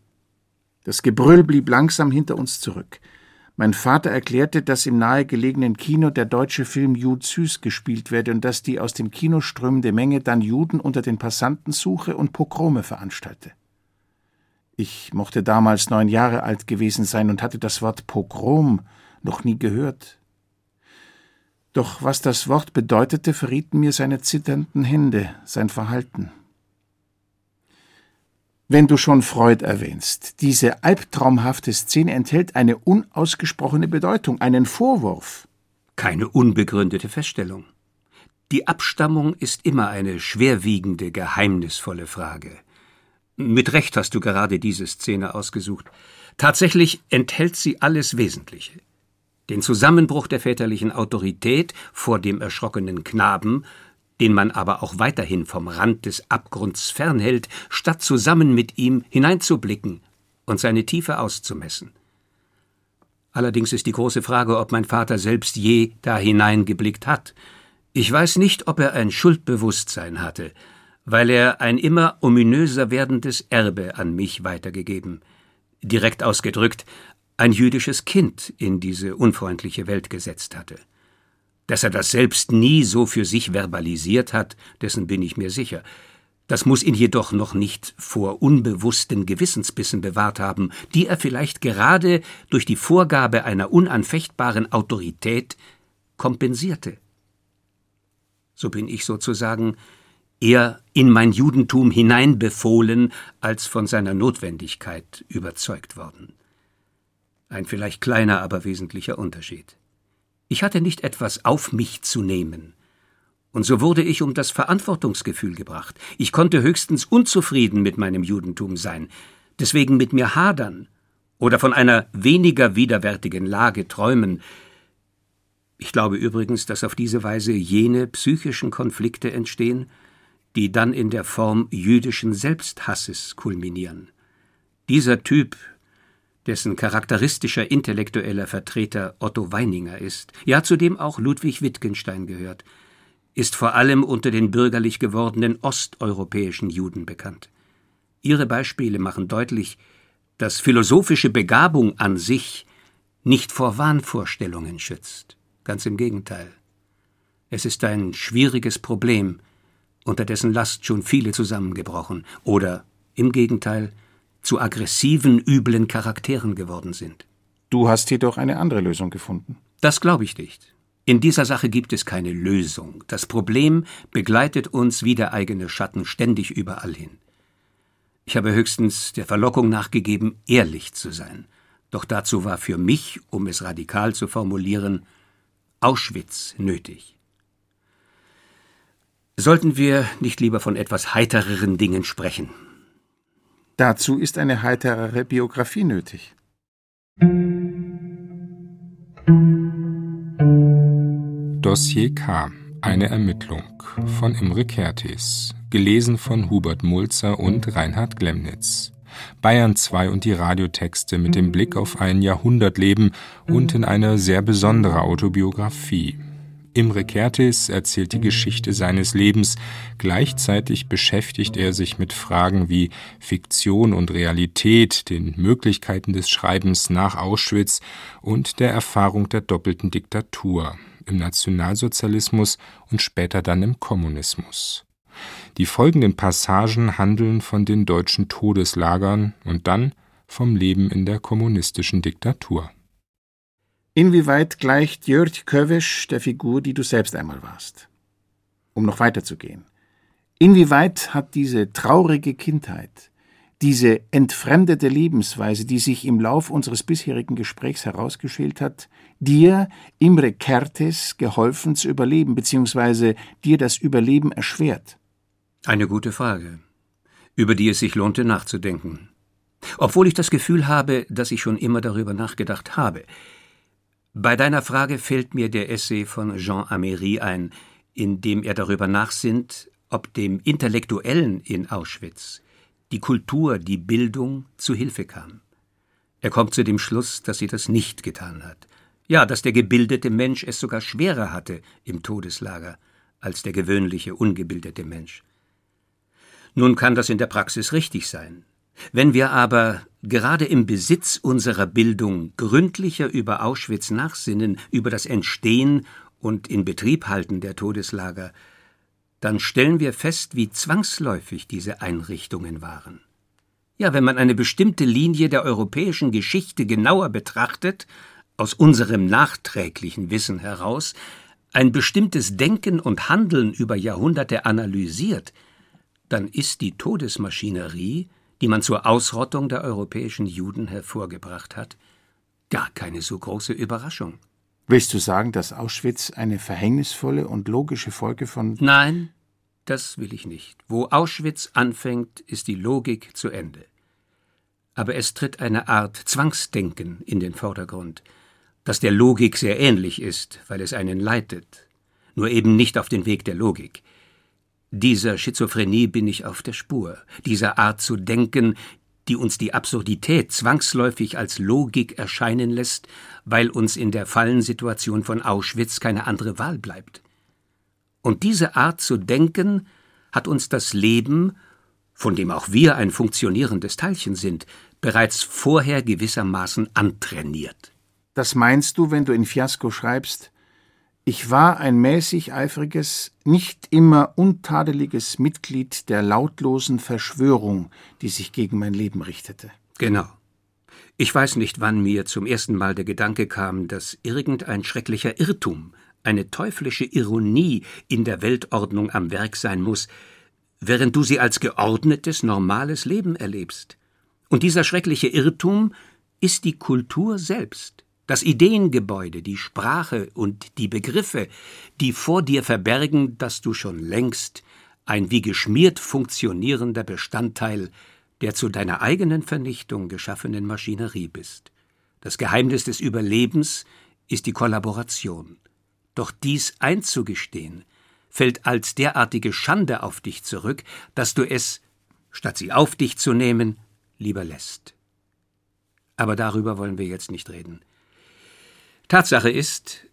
Das Gebrüll blieb langsam hinter uns zurück. Mein Vater erklärte, dass im nahegelegenen Kino der deutsche Film Jud Süß gespielt werde und dass die aus dem Kino strömende Menge dann Juden unter den Passanten suche und Pogrome veranstalte. Ich mochte damals neun Jahre alt gewesen sein und hatte das Wort Pogrom noch nie gehört. Doch was das Wort bedeutete, verrieten mir seine zitternden Hände, sein Verhalten. Wenn du schon Freud erwähnst, diese albtraumhafte Szene enthält eine unausgesprochene Bedeutung, einen Vorwurf. Keine unbegründete Feststellung. Die Abstammung ist immer eine schwerwiegende, geheimnisvolle Frage. Mit Recht hast du gerade diese Szene ausgesucht. Tatsächlich enthält sie alles Wesentliche. Den Zusammenbruch der väterlichen Autorität vor dem erschrockenen Knaben, den man aber auch weiterhin vom Rand des Abgrunds fernhält, statt zusammen mit ihm hineinzublicken und seine Tiefe auszumessen. Allerdings ist die große Frage, ob mein Vater selbst je da hineingeblickt hat. Ich weiß nicht, ob er ein Schuldbewusstsein hatte, weil er ein immer ominöser werdendes Erbe an mich weitergegeben. Direkt ausgedrückt, ein jüdisches Kind in diese unfreundliche Welt gesetzt hatte. Dass er das selbst nie so für sich verbalisiert hat, dessen bin ich mir sicher. Das muss ihn jedoch noch nicht vor unbewussten Gewissensbissen bewahrt haben, die er vielleicht gerade durch die Vorgabe einer unanfechtbaren Autorität kompensierte. So bin ich sozusagen eher in mein Judentum hineinbefohlen, als von seiner Notwendigkeit überzeugt worden. Ein vielleicht kleiner, aber wesentlicher Unterschied. Ich hatte nicht etwas auf mich zu nehmen. Und so wurde ich um das Verantwortungsgefühl gebracht. Ich konnte höchstens unzufrieden mit meinem Judentum sein, deswegen mit mir hadern oder von einer weniger widerwärtigen Lage träumen. Ich glaube übrigens, dass auf diese Weise jene psychischen Konflikte entstehen, die dann in der Form jüdischen Selbsthasses kulminieren. Dieser Typ dessen charakteristischer intellektueller Vertreter Otto Weininger ist, ja zu dem auch Ludwig Wittgenstein gehört, ist vor allem unter den bürgerlich gewordenen osteuropäischen Juden bekannt. Ihre Beispiele machen deutlich, dass philosophische Begabung an sich nicht vor Wahnvorstellungen schützt. Ganz im Gegenteil. Es ist ein schwieriges Problem, unter dessen Last schon viele zusammengebrochen oder im Gegenteil zu aggressiven, üblen Charakteren geworden sind. Du hast jedoch eine andere Lösung gefunden. Das glaube ich nicht. In dieser Sache gibt es keine Lösung. Das Problem begleitet uns wie der eigene Schatten ständig überall hin. Ich habe höchstens der Verlockung nachgegeben, ehrlich zu sein. Doch dazu war für mich, um es radikal zu formulieren, Auschwitz nötig. Sollten wir nicht lieber von etwas heitereren Dingen sprechen? Dazu ist eine heiterere Biografie nötig. Dossier K. Eine Ermittlung von Imre Kertész. Gelesen von Hubert Mulzer und Reinhard Glemnitz. Bayern 2 und die Radiotexte mit dem Blick auf ein Jahrhundertleben und in eine sehr besondere Autobiografie. Imre Kertész erzählt die Geschichte seines Lebens, gleichzeitig beschäftigt er sich mit Fragen wie Fiktion und Realität, den Möglichkeiten des Schreibens nach Auschwitz und der Erfahrung der doppelten Diktatur im Nationalsozialismus und später dann im Kommunismus. Die folgenden Passagen handeln von den deutschen Todeslagern und dann vom Leben in der kommunistischen Diktatur. Inwieweit gleicht Jörg Köwisch der Figur, die du selbst einmal warst? Um noch weiterzugehen. Inwieweit hat diese traurige Kindheit, diese entfremdete Lebensweise, die sich im Lauf unseres bisherigen Gesprächs herausgeschält hat, dir, Imre Kertes, geholfen zu überleben, beziehungsweise dir das Überleben erschwert? Eine gute Frage, über die es sich lohnte nachzudenken. Obwohl ich das Gefühl habe, dass ich schon immer darüber nachgedacht habe. Bei deiner Frage fällt mir der Essay von Jean Améry ein, in dem er darüber nachsinnt, ob dem Intellektuellen in Auschwitz die Kultur, die Bildung zu Hilfe kam. Er kommt zu dem Schluss, dass sie das nicht getan hat. Ja, dass der gebildete Mensch es sogar schwerer hatte im Todeslager als der gewöhnliche ungebildete Mensch. Nun kann das in der Praxis richtig sein. Wenn wir aber gerade im Besitz unserer Bildung gründlicher über Auschwitz nachsinnen, über das Entstehen und Inbetriebhalten der Todeslager, dann stellen wir fest, wie zwangsläufig diese Einrichtungen waren. Ja, wenn man eine bestimmte Linie der europäischen Geschichte genauer betrachtet, aus unserem nachträglichen Wissen heraus, ein bestimmtes Denken und Handeln über Jahrhunderte analysiert, dann ist die Todesmaschinerie die man zur Ausrottung der europäischen Juden hervorgebracht hat, gar keine so große Überraschung. Willst du sagen, dass Auschwitz eine verhängnisvolle und logische Folge von. Nein, das will ich nicht. Wo Auschwitz anfängt, ist die Logik zu Ende. Aber es tritt eine Art Zwangsdenken in den Vordergrund, das der Logik sehr ähnlich ist, weil es einen leitet, nur eben nicht auf den Weg der Logik. Dieser Schizophrenie bin ich auf der Spur, dieser Art zu denken, die uns die Absurdität zwangsläufig als Logik erscheinen lässt, weil uns in der Fallensituation von Auschwitz keine andere Wahl bleibt. Und diese Art zu denken hat uns das Leben, von dem auch wir ein funktionierendes Teilchen sind, bereits vorher gewissermaßen antrainiert. Das meinst du, wenn du in Fiasco schreibst, ich war ein mäßig eifriges, nicht immer untadeliges Mitglied der lautlosen Verschwörung, die sich gegen mein Leben richtete. Genau. Ich weiß nicht, wann mir zum ersten Mal der Gedanke kam, dass irgendein schrecklicher Irrtum, eine teuflische Ironie in der Weltordnung am Werk sein muss, während du sie als geordnetes, normales Leben erlebst. Und dieser schreckliche Irrtum ist die Kultur selbst. Das Ideengebäude, die Sprache und die Begriffe, die vor dir verbergen, dass du schon längst ein wie geschmiert funktionierender Bestandteil der zu deiner eigenen Vernichtung geschaffenen Maschinerie bist. Das Geheimnis des Überlebens ist die Kollaboration. Doch dies einzugestehen, fällt als derartige Schande auf dich zurück, dass du es, statt sie auf dich zu nehmen, lieber lässt. Aber darüber wollen wir jetzt nicht reden. Tatsache ist,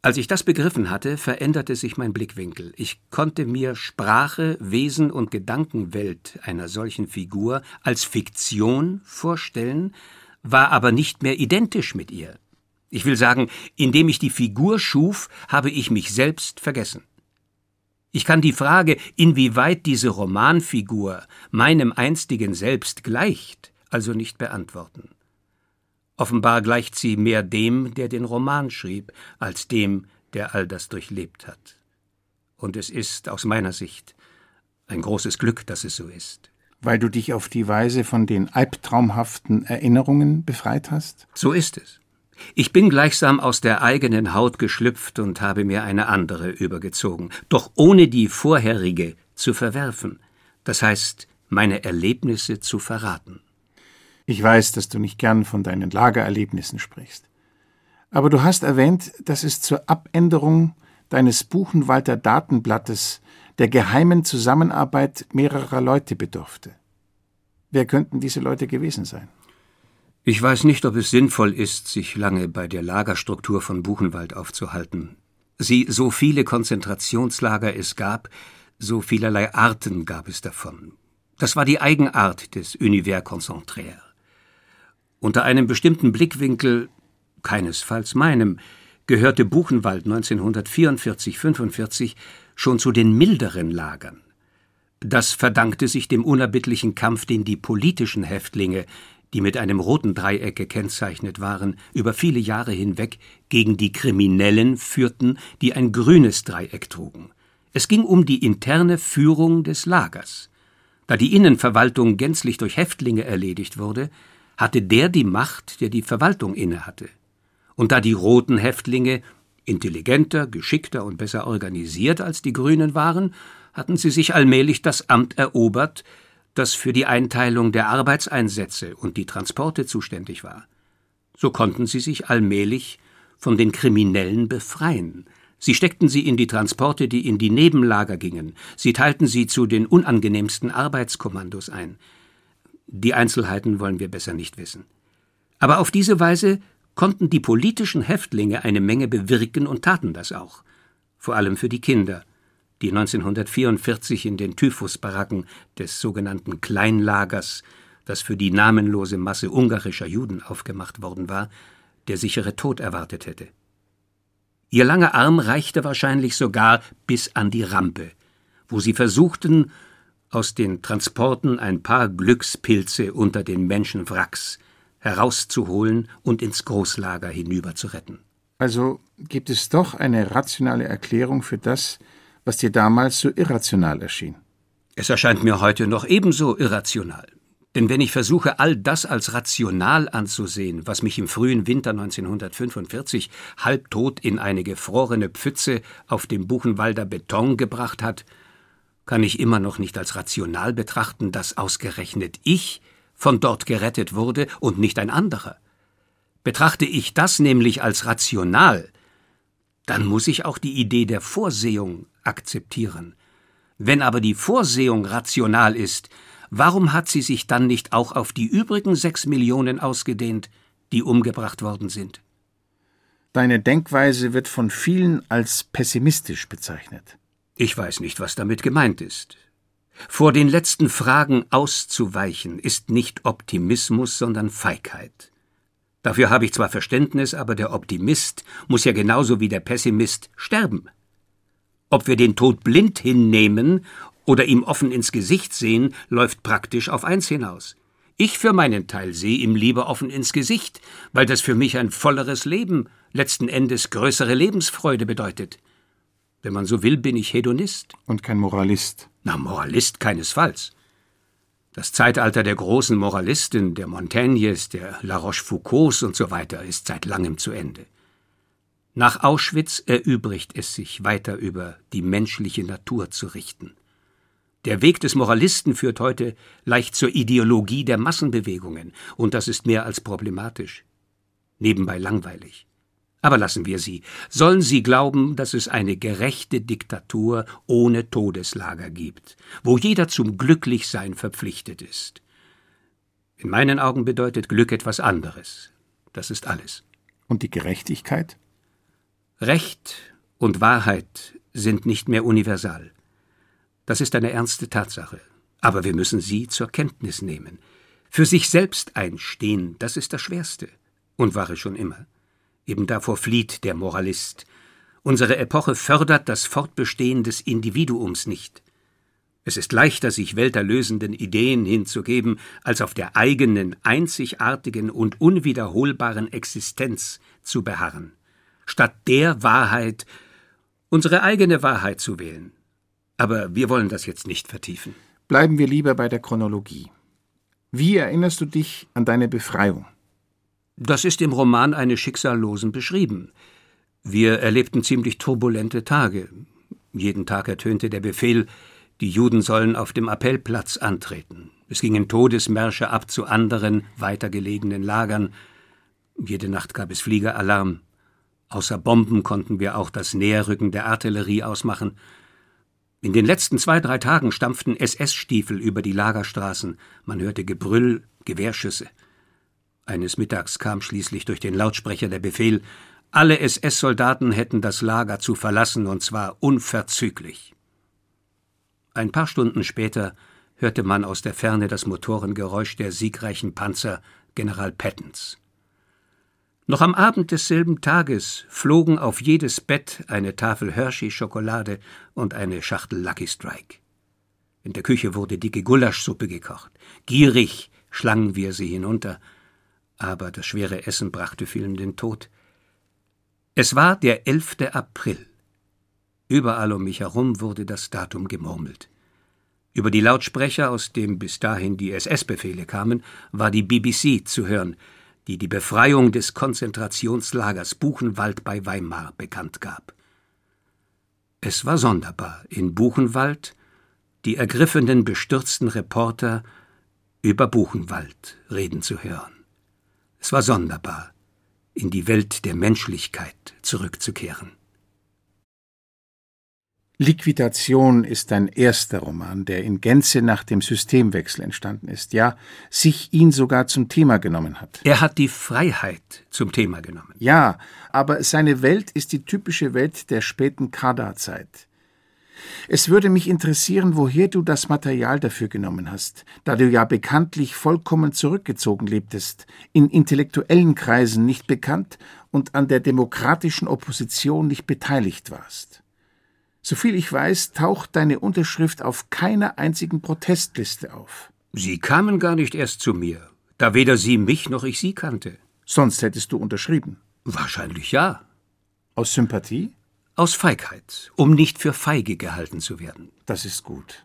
als ich das begriffen hatte, veränderte sich mein Blickwinkel. Ich konnte mir Sprache, Wesen und Gedankenwelt einer solchen Figur als Fiktion vorstellen, war aber nicht mehr identisch mit ihr. Ich will sagen, indem ich die Figur schuf, habe ich mich selbst vergessen. Ich kann die Frage, inwieweit diese Romanfigur meinem einstigen Selbst gleicht, also nicht beantworten. Offenbar gleicht sie mehr dem, der den Roman schrieb, als dem, der all das durchlebt hat. Und es ist aus meiner Sicht ein großes Glück, dass es so ist. Weil du dich auf die Weise von den albtraumhaften Erinnerungen befreit hast? So ist es. Ich bin gleichsam aus der eigenen Haut geschlüpft und habe mir eine andere übergezogen, doch ohne die vorherige zu verwerfen, das heißt meine Erlebnisse zu verraten. Ich weiß, dass du nicht gern von deinen Lagererlebnissen sprichst. Aber du hast erwähnt, dass es zur Abänderung deines Buchenwalder Datenblattes der geheimen Zusammenarbeit mehrerer Leute bedurfte. Wer könnten diese Leute gewesen sein? Ich weiß nicht, ob es sinnvoll ist, sich lange bei der Lagerstruktur von Buchenwald aufzuhalten. Sie so viele Konzentrationslager es gab, so vielerlei Arten gab es davon. Das war die Eigenart des Univers concentraire. Unter einem bestimmten Blickwinkel, keinesfalls meinem, gehörte Buchenwald 1944-45 schon zu den milderen Lagern. Das verdankte sich dem unerbittlichen Kampf, den die politischen Häftlinge, die mit einem roten Dreieck gekennzeichnet waren, über viele Jahre hinweg gegen die Kriminellen führten, die ein grünes Dreieck trugen. Es ging um die interne Führung des Lagers. Da die Innenverwaltung gänzlich durch Häftlinge erledigt wurde, hatte der die Macht, der die Verwaltung innehatte. Und da die roten Häftlinge intelligenter, geschickter und besser organisiert als die Grünen waren, hatten sie sich allmählich das Amt erobert, das für die Einteilung der Arbeitseinsätze und die Transporte zuständig war. So konnten sie sich allmählich von den Kriminellen befreien. Sie steckten sie in die Transporte, die in die Nebenlager gingen. Sie teilten sie zu den unangenehmsten Arbeitskommandos ein. Die Einzelheiten wollen wir besser nicht wissen. Aber auf diese Weise konnten die politischen Häftlinge eine Menge bewirken und taten das auch. Vor allem für die Kinder, die 1944 in den Typhusbaracken des sogenannten Kleinlagers, das für die namenlose Masse ungarischer Juden aufgemacht worden war, der sichere Tod erwartet hätte. Ihr langer Arm reichte wahrscheinlich sogar bis an die Rampe, wo sie versuchten, aus den Transporten ein paar Glückspilze unter den Menschenwracks herauszuholen und ins Großlager hinüber zu retten. Also gibt es doch eine rationale Erklärung für das, was dir damals so irrational erschien. Es erscheint mir heute noch ebenso irrational. Denn wenn ich versuche, all das als rational anzusehen, was mich im frühen Winter 1945 halbtot in eine gefrorene Pfütze auf dem Buchenwalder Beton gebracht hat, kann ich immer noch nicht als rational betrachten, dass ausgerechnet ich von dort gerettet wurde und nicht ein anderer. Betrachte ich das nämlich als rational, dann muss ich auch die Idee der Vorsehung akzeptieren. Wenn aber die Vorsehung rational ist, warum hat sie sich dann nicht auch auf die übrigen sechs Millionen ausgedehnt, die umgebracht worden sind? Deine Denkweise wird von vielen als pessimistisch bezeichnet. Ich weiß nicht, was damit gemeint ist. Vor den letzten Fragen auszuweichen ist nicht Optimismus, sondern Feigheit. Dafür habe ich zwar Verständnis, aber der Optimist muss ja genauso wie der Pessimist sterben. Ob wir den Tod blind hinnehmen oder ihm offen ins Gesicht sehen, läuft praktisch auf eins hinaus. Ich für meinen Teil sehe ihm lieber offen ins Gesicht, weil das für mich ein volleres Leben, letzten Endes größere Lebensfreude bedeutet. Wenn man so will, bin ich Hedonist. Und kein Moralist. Na, Moralist keinesfalls. Das Zeitalter der großen Moralisten, der Montaignes, der La Rochefoucaulds und so weiter ist seit langem zu Ende. Nach Auschwitz erübrigt es sich, weiter über die menschliche Natur zu richten. Der Weg des Moralisten führt heute leicht zur Ideologie der Massenbewegungen, und das ist mehr als problematisch. Nebenbei langweilig. Aber lassen wir sie. Sollen sie glauben, dass es eine gerechte Diktatur ohne Todeslager gibt, wo jeder zum Glücklichsein verpflichtet ist. In meinen Augen bedeutet Glück etwas anderes. Das ist alles. Und die Gerechtigkeit? Recht und Wahrheit sind nicht mehr universal. Das ist eine ernste Tatsache. Aber wir müssen sie zur Kenntnis nehmen. Für sich selbst einstehen, das ist das Schwerste. Und war es schon immer. Eben davor flieht der Moralist. Unsere Epoche fördert das Fortbestehen des Individuums nicht. Es ist leichter, sich welterlösenden Ideen hinzugeben, als auf der eigenen, einzigartigen und unwiederholbaren Existenz zu beharren, statt der Wahrheit unsere eigene Wahrheit zu wählen. Aber wir wollen das jetzt nicht vertiefen. Bleiben wir lieber bei der Chronologie. Wie erinnerst du dich an deine Befreiung? Das ist im Roman eines Schicksallosen beschrieben. Wir erlebten ziemlich turbulente Tage. Jeden Tag ertönte der Befehl, die Juden sollen auf dem Appellplatz antreten. Es gingen Todesmärsche ab zu anderen, weiter gelegenen Lagern. Jede Nacht gab es Fliegeralarm. Außer Bomben konnten wir auch das Näherrücken der Artillerie ausmachen. In den letzten zwei, drei Tagen stampften SS-Stiefel über die Lagerstraßen. Man hörte Gebrüll, Gewehrschüsse. Eines Mittags kam schließlich durch den Lautsprecher der Befehl, Alle SS-Soldaten hätten das Lager zu verlassen, und zwar unverzüglich. Ein paar Stunden später hörte man aus der Ferne das Motorengeräusch der siegreichen Panzer General Pattons. Noch am Abend desselben Tages flogen auf jedes Bett eine Tafel Hershey-Schokolade und eine Schachtel Lucky Strike. In der Küche wurde dicke Gulaschsuppe gekocht. Gierig schlangen wir sie hinunter, aber das schwere Essen brachte vielen den Tod. Es war der 11. April. Überall um mich herum wurde das Datum gemurmelt. Über die Lautsprecher, aus dem bis dahin die SS-Befehle kamen, war die BBC zu hören, die die Befreiung des Konzentrationslagers Buchenwald bei Weimar bekannt gab. Es war sonderbar, in Buchenwald die ergriffenen, bestürzten Reporter über Buchenwald reden zu hören. Es war sonderbar, in die Welt der Menschlichkeit zurückzukehren. Liquidation ist dein erster Roman, der in Gänze nach dem Systemwechsel entstanden ist, ja, sich ihn sogar zum Thema genommen hat. Er hat die Freiheit zum Thema genommen. Ja, aber seine Welt ist die typische Welt der späten Kader-Zeit. Es würde mich interessieren, woher du das Material dafür genommen hast, da du ja bekanntlich vollkommen zurückgezogen lebtest, in intellektuellen Kreisen nicht bekannt und an der demokratischen Opposition nicht beteiligt warst. Soviel ich weiß, taucht deine Unterschrift auf keiner einzigen Protestliste auf. Sie kamen gar nicht erst zu mir, da weder Sie mich noch ich Sie kannte. Sonst hättest du unterschrieben. Wahrscheinlich ja. Aus Sympathie? Aus Feigheit, um nicht für feige gehalten zu werden. Das ist gut.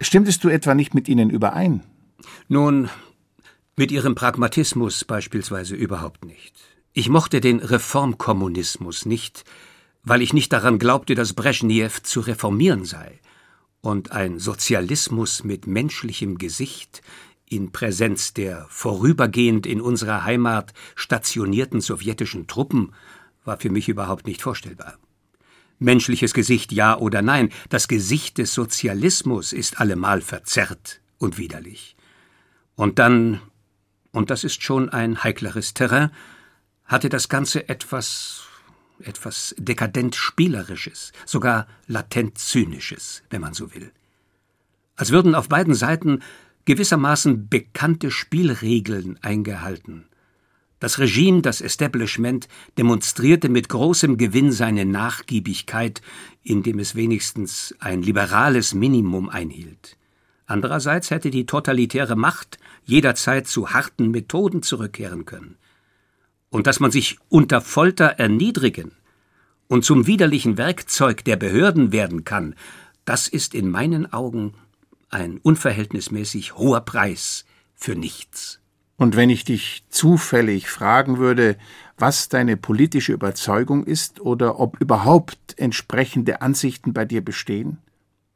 Stimmtest du etwa nicht mit ihnen überein? Nun, mit ihrem Pragmatismus beispielsweise überhaupt nicht. Ich mochte den Reformkommunismus nicht, weil ich nicht daran glaubte, dass Brezhnev zu reformieren sei. Und ein Sozialismus mit menschlichem Gesicht in Präsenz der vorübergehend in unserer Heimat stationierten sowjetischen Truppen war für mich überhaupt nicht vorstellbar. Menschliches Gesicht ja oder nein, das Gesicht des Sozialismus ist allemal verzerrt und widerlich. Und dann, und das ist schon ein heikleres Terrain, hatte das Ganze etwas, etwas dekadent Spielerisches, sogar latent Zynisches, wenn man so will. Als würden auf beiden Seiten gewissermaßen bekannte Spielregeln eingehalten, das Regime, das Establishment, demonstrierte mit großem Gewinn seine Nachgiebigkeit, indem es wenigstens ein liberales Minimum einhielt. Andererseits hätte die totalitäre Macht jederzeit zu harten Methoden zurückkehren können. Und dass man sich unter Folter erniedrigen und zum widerlichen Werkzeug der Behörden werden kann, das ist in meinen Augen ein unverhältnismäßig hoher Preis für nichts. Und wenn ich dich zufällig fragen würde, was deine politische Überzeugung ist oder ob überhaupt entsprechende Ansichten bei dir bestehen?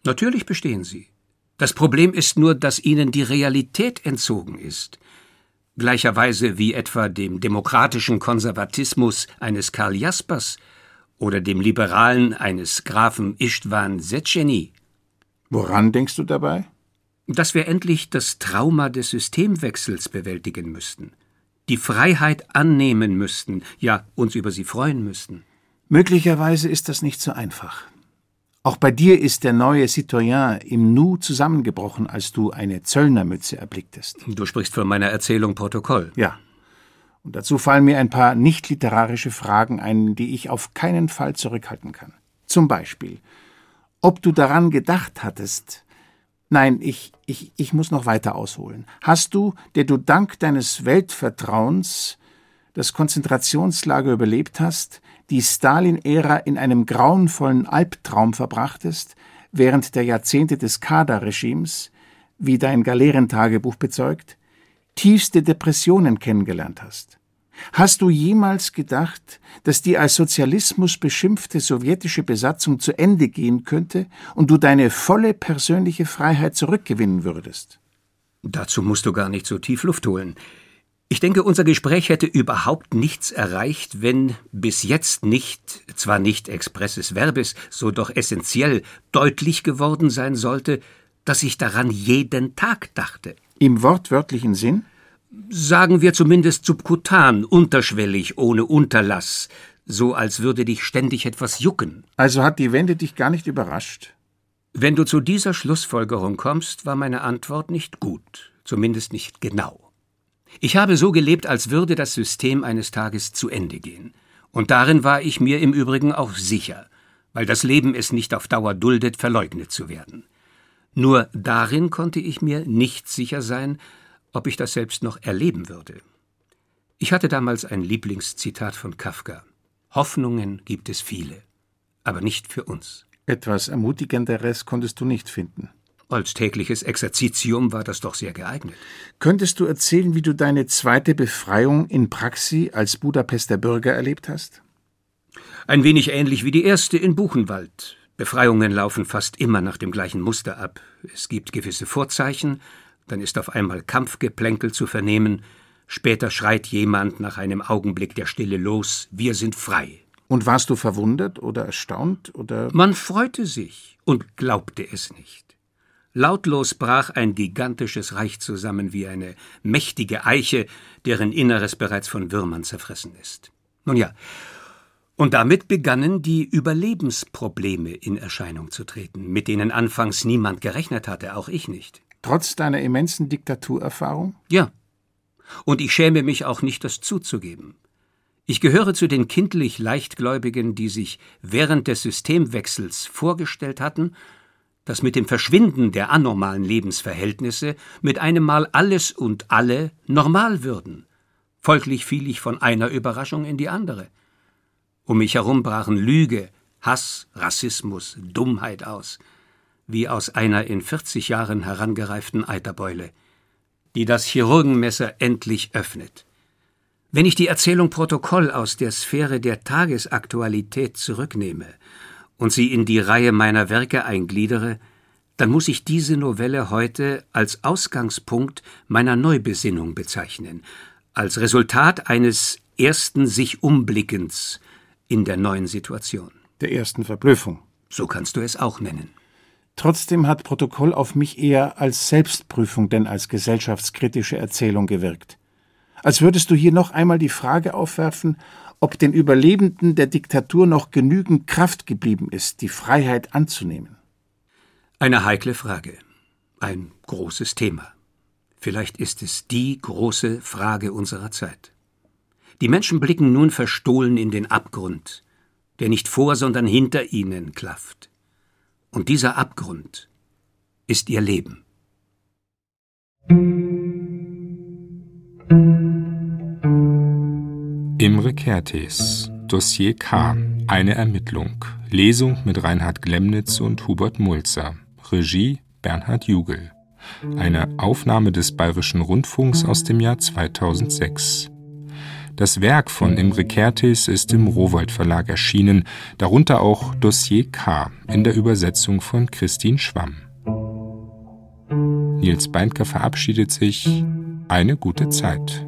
Natürlich bestehen sie. Das Problem ist nur, dass ihnen die Realität entzogen ist. Gleicherweise wie etwa dem demokratischen Konservatismus eines Karl Jaspers oder dem liberalen eines Grafen Istvan Setscheny. Woran denkst du dabei? Dass wir endlich das Trauma des Systemwechsels bewältigen müssten, die Freiheit annehmen müssten, ja uns über sie freuen müssten. Möglicherweise ist das nicht so einfach. Auch bei dir ist der neue Citoyen im Nu zusammengebrochen, als du eine Zöllnermütze erblicktest. Du sprichst von meiner Erzählung Protokoll. Ja. Und dazu fallen mir ein paar nicht literarische Fragen ein, die ich auf keinen Fall zurückhalten kann. Zum Beispiel, ob du daran gedacht hattest, Nein, ich, ich, ich muss noch weiter ausholen. Hast du, der du dank deines Weltvertrauens das Konzentrationslager überlebt hast, die Stalin-Ära in einem grauenvollen Albtraum verbrachtest, während der Jahrzehnte des Kader-Regimes, wie dein Galeerentagebuch bezeugt, tiefste Depressionen kennengelernt hast? Hast du jemals gedacht, dass die als Sozialismus beschimpfte sowjetische Besatzung zu Ende gehen könnte und du deine volle persönliche Freiheit zurückgewinnen würdest? Dazu musst du gar nicht so tief Luft holen. Ich denke, unser Gespräch hätte überhaupt nichts erreicht, wenn bis jetzt nicht, zwar nicht expresses Verbes, so doch essentiell deutlich geworden sein sollte, dass ich daran jeden Tag dachte. Im wortwörtlichen Sinn? Sagen wir zumindest subkutan, unterschwellig, ohne Unterlass, so als würde dich ständig etwas jucken. Also hat die Wende dich gar nicht überrascht? Wenn du zu dieser Schlussfolgerung kommst, war meine Antwort nicht gut, zumindest nicht genau. Ich habe so gelebt, als würde das System eines Tages zu Ende gehen. Und darin war ich mir im Übrigen auch sicher, weil das Leben es nicht auf Dauer duldet, verleugnet zu werden. Nur darin konnte ich mir nicht sicher sein, ob ich das selbst noch erleben würde. Ich hatte damals ein Lieblingszitat von Kafka. Hoffnungen gibt es viele, aber nicht für uns. Etwas Ermutigenderes konntest du nicht finden. Als tägliches Exerzitium war das doch sehr geeignet. Könntest du erzählen, wie du deine zweite Befreiung in Praxi als Budapester Bürger erlebt hast? Ein wenig ähnlich wie die erste in Buchenwald. Befreiungen laufen fast immer nach dem gleichen Muster ab. Es gibt gewisse Vorzeichen, dann ist auf einmal Kampfgeplänkel zu vernehmen, später schreit jemand nach einem Augenblick der Stille los, wir sind frei. Und warst du verwundert oder erstaunt oder? Man freute sich und glaubte es nicht. Lautlos brach ein gigantisches Reich zusammen wie eine mächtige Eiche, deren Inneres bereits von Würmern zerfressen ist. Nun ja, und damit begannen die Überlebensprobleme in Erscheinung zu treten, mit denen anfangs niemand gerechnet hatte, auch ich nicht. Trotz deiner immensen Diktaturerfahrung? Ja. Und ich schäme mich auch nicht, das zuzugeben. Ich gehöre zu den kindlich Leichtgläubigen, die sich während des Systemwechsels vorgestellt hatten, dass mit dem Verschwinden der anormalen Lebensverhältnisse mit einem Mal alles und alle normal würden. Folglich fiel ich von einer Überraschung in die andere. Um mich herum brachen Lüge, Hass, Rassismus, Dummheit aus – wie aus einer in 40 Jahren herangereiften Eiterbeule, die das Chirurgenmesser endlich öffnet. Wenn ich die Erzählung Protokoll aus der Sphäre der Tagesaktualität zurücknehme und sie in die Reihe meiner Werke eingliedere, dann muss ich diese Novelle heute als Ausgangspunkt meiner Neubesinnung bezeichnen, als Resultat eines ersten sich Umblickens in der neuen Situation. Der ersten Verblüffung. So kannst du es auch nennen. Trotzdem hat Protokoll auf mich eher als Selbstprüfung denn als gesellschaftskritische Erzählung gewirkt. Als würdest du hier noch einmal die Frage aufwerfen, ob den Überlebenden der Diktatur noch genügend Kraft geblieben ist, die Freiheit anzunehmen. Eine heikle Frage, ein großes Thema. Vielleicht ist es die große Frage unserer Zeit. Die Menschen blicken nun verstohlen in den Abgrund, der nicht vor, sondern hinter ihnen klafft. Und dieser Abgrund ist ihr Leben. Imre Kertész, Dossier K. Eine Ermittlung. Lesung mit Reinhard Glemnitz und Hubert Mulzer. Regie Bernhard Jugel. Eine Aufnahme des Bayerischen Rundfunks aus dem Jahr 2006. Das Werk von Imre Kertész ist im Rowold Verlag erschienen, darunter auch Dossier K in der Übersetzung von Christine Schwamm. Nils Beindker verabschiedet sich. Eine gute Zeit.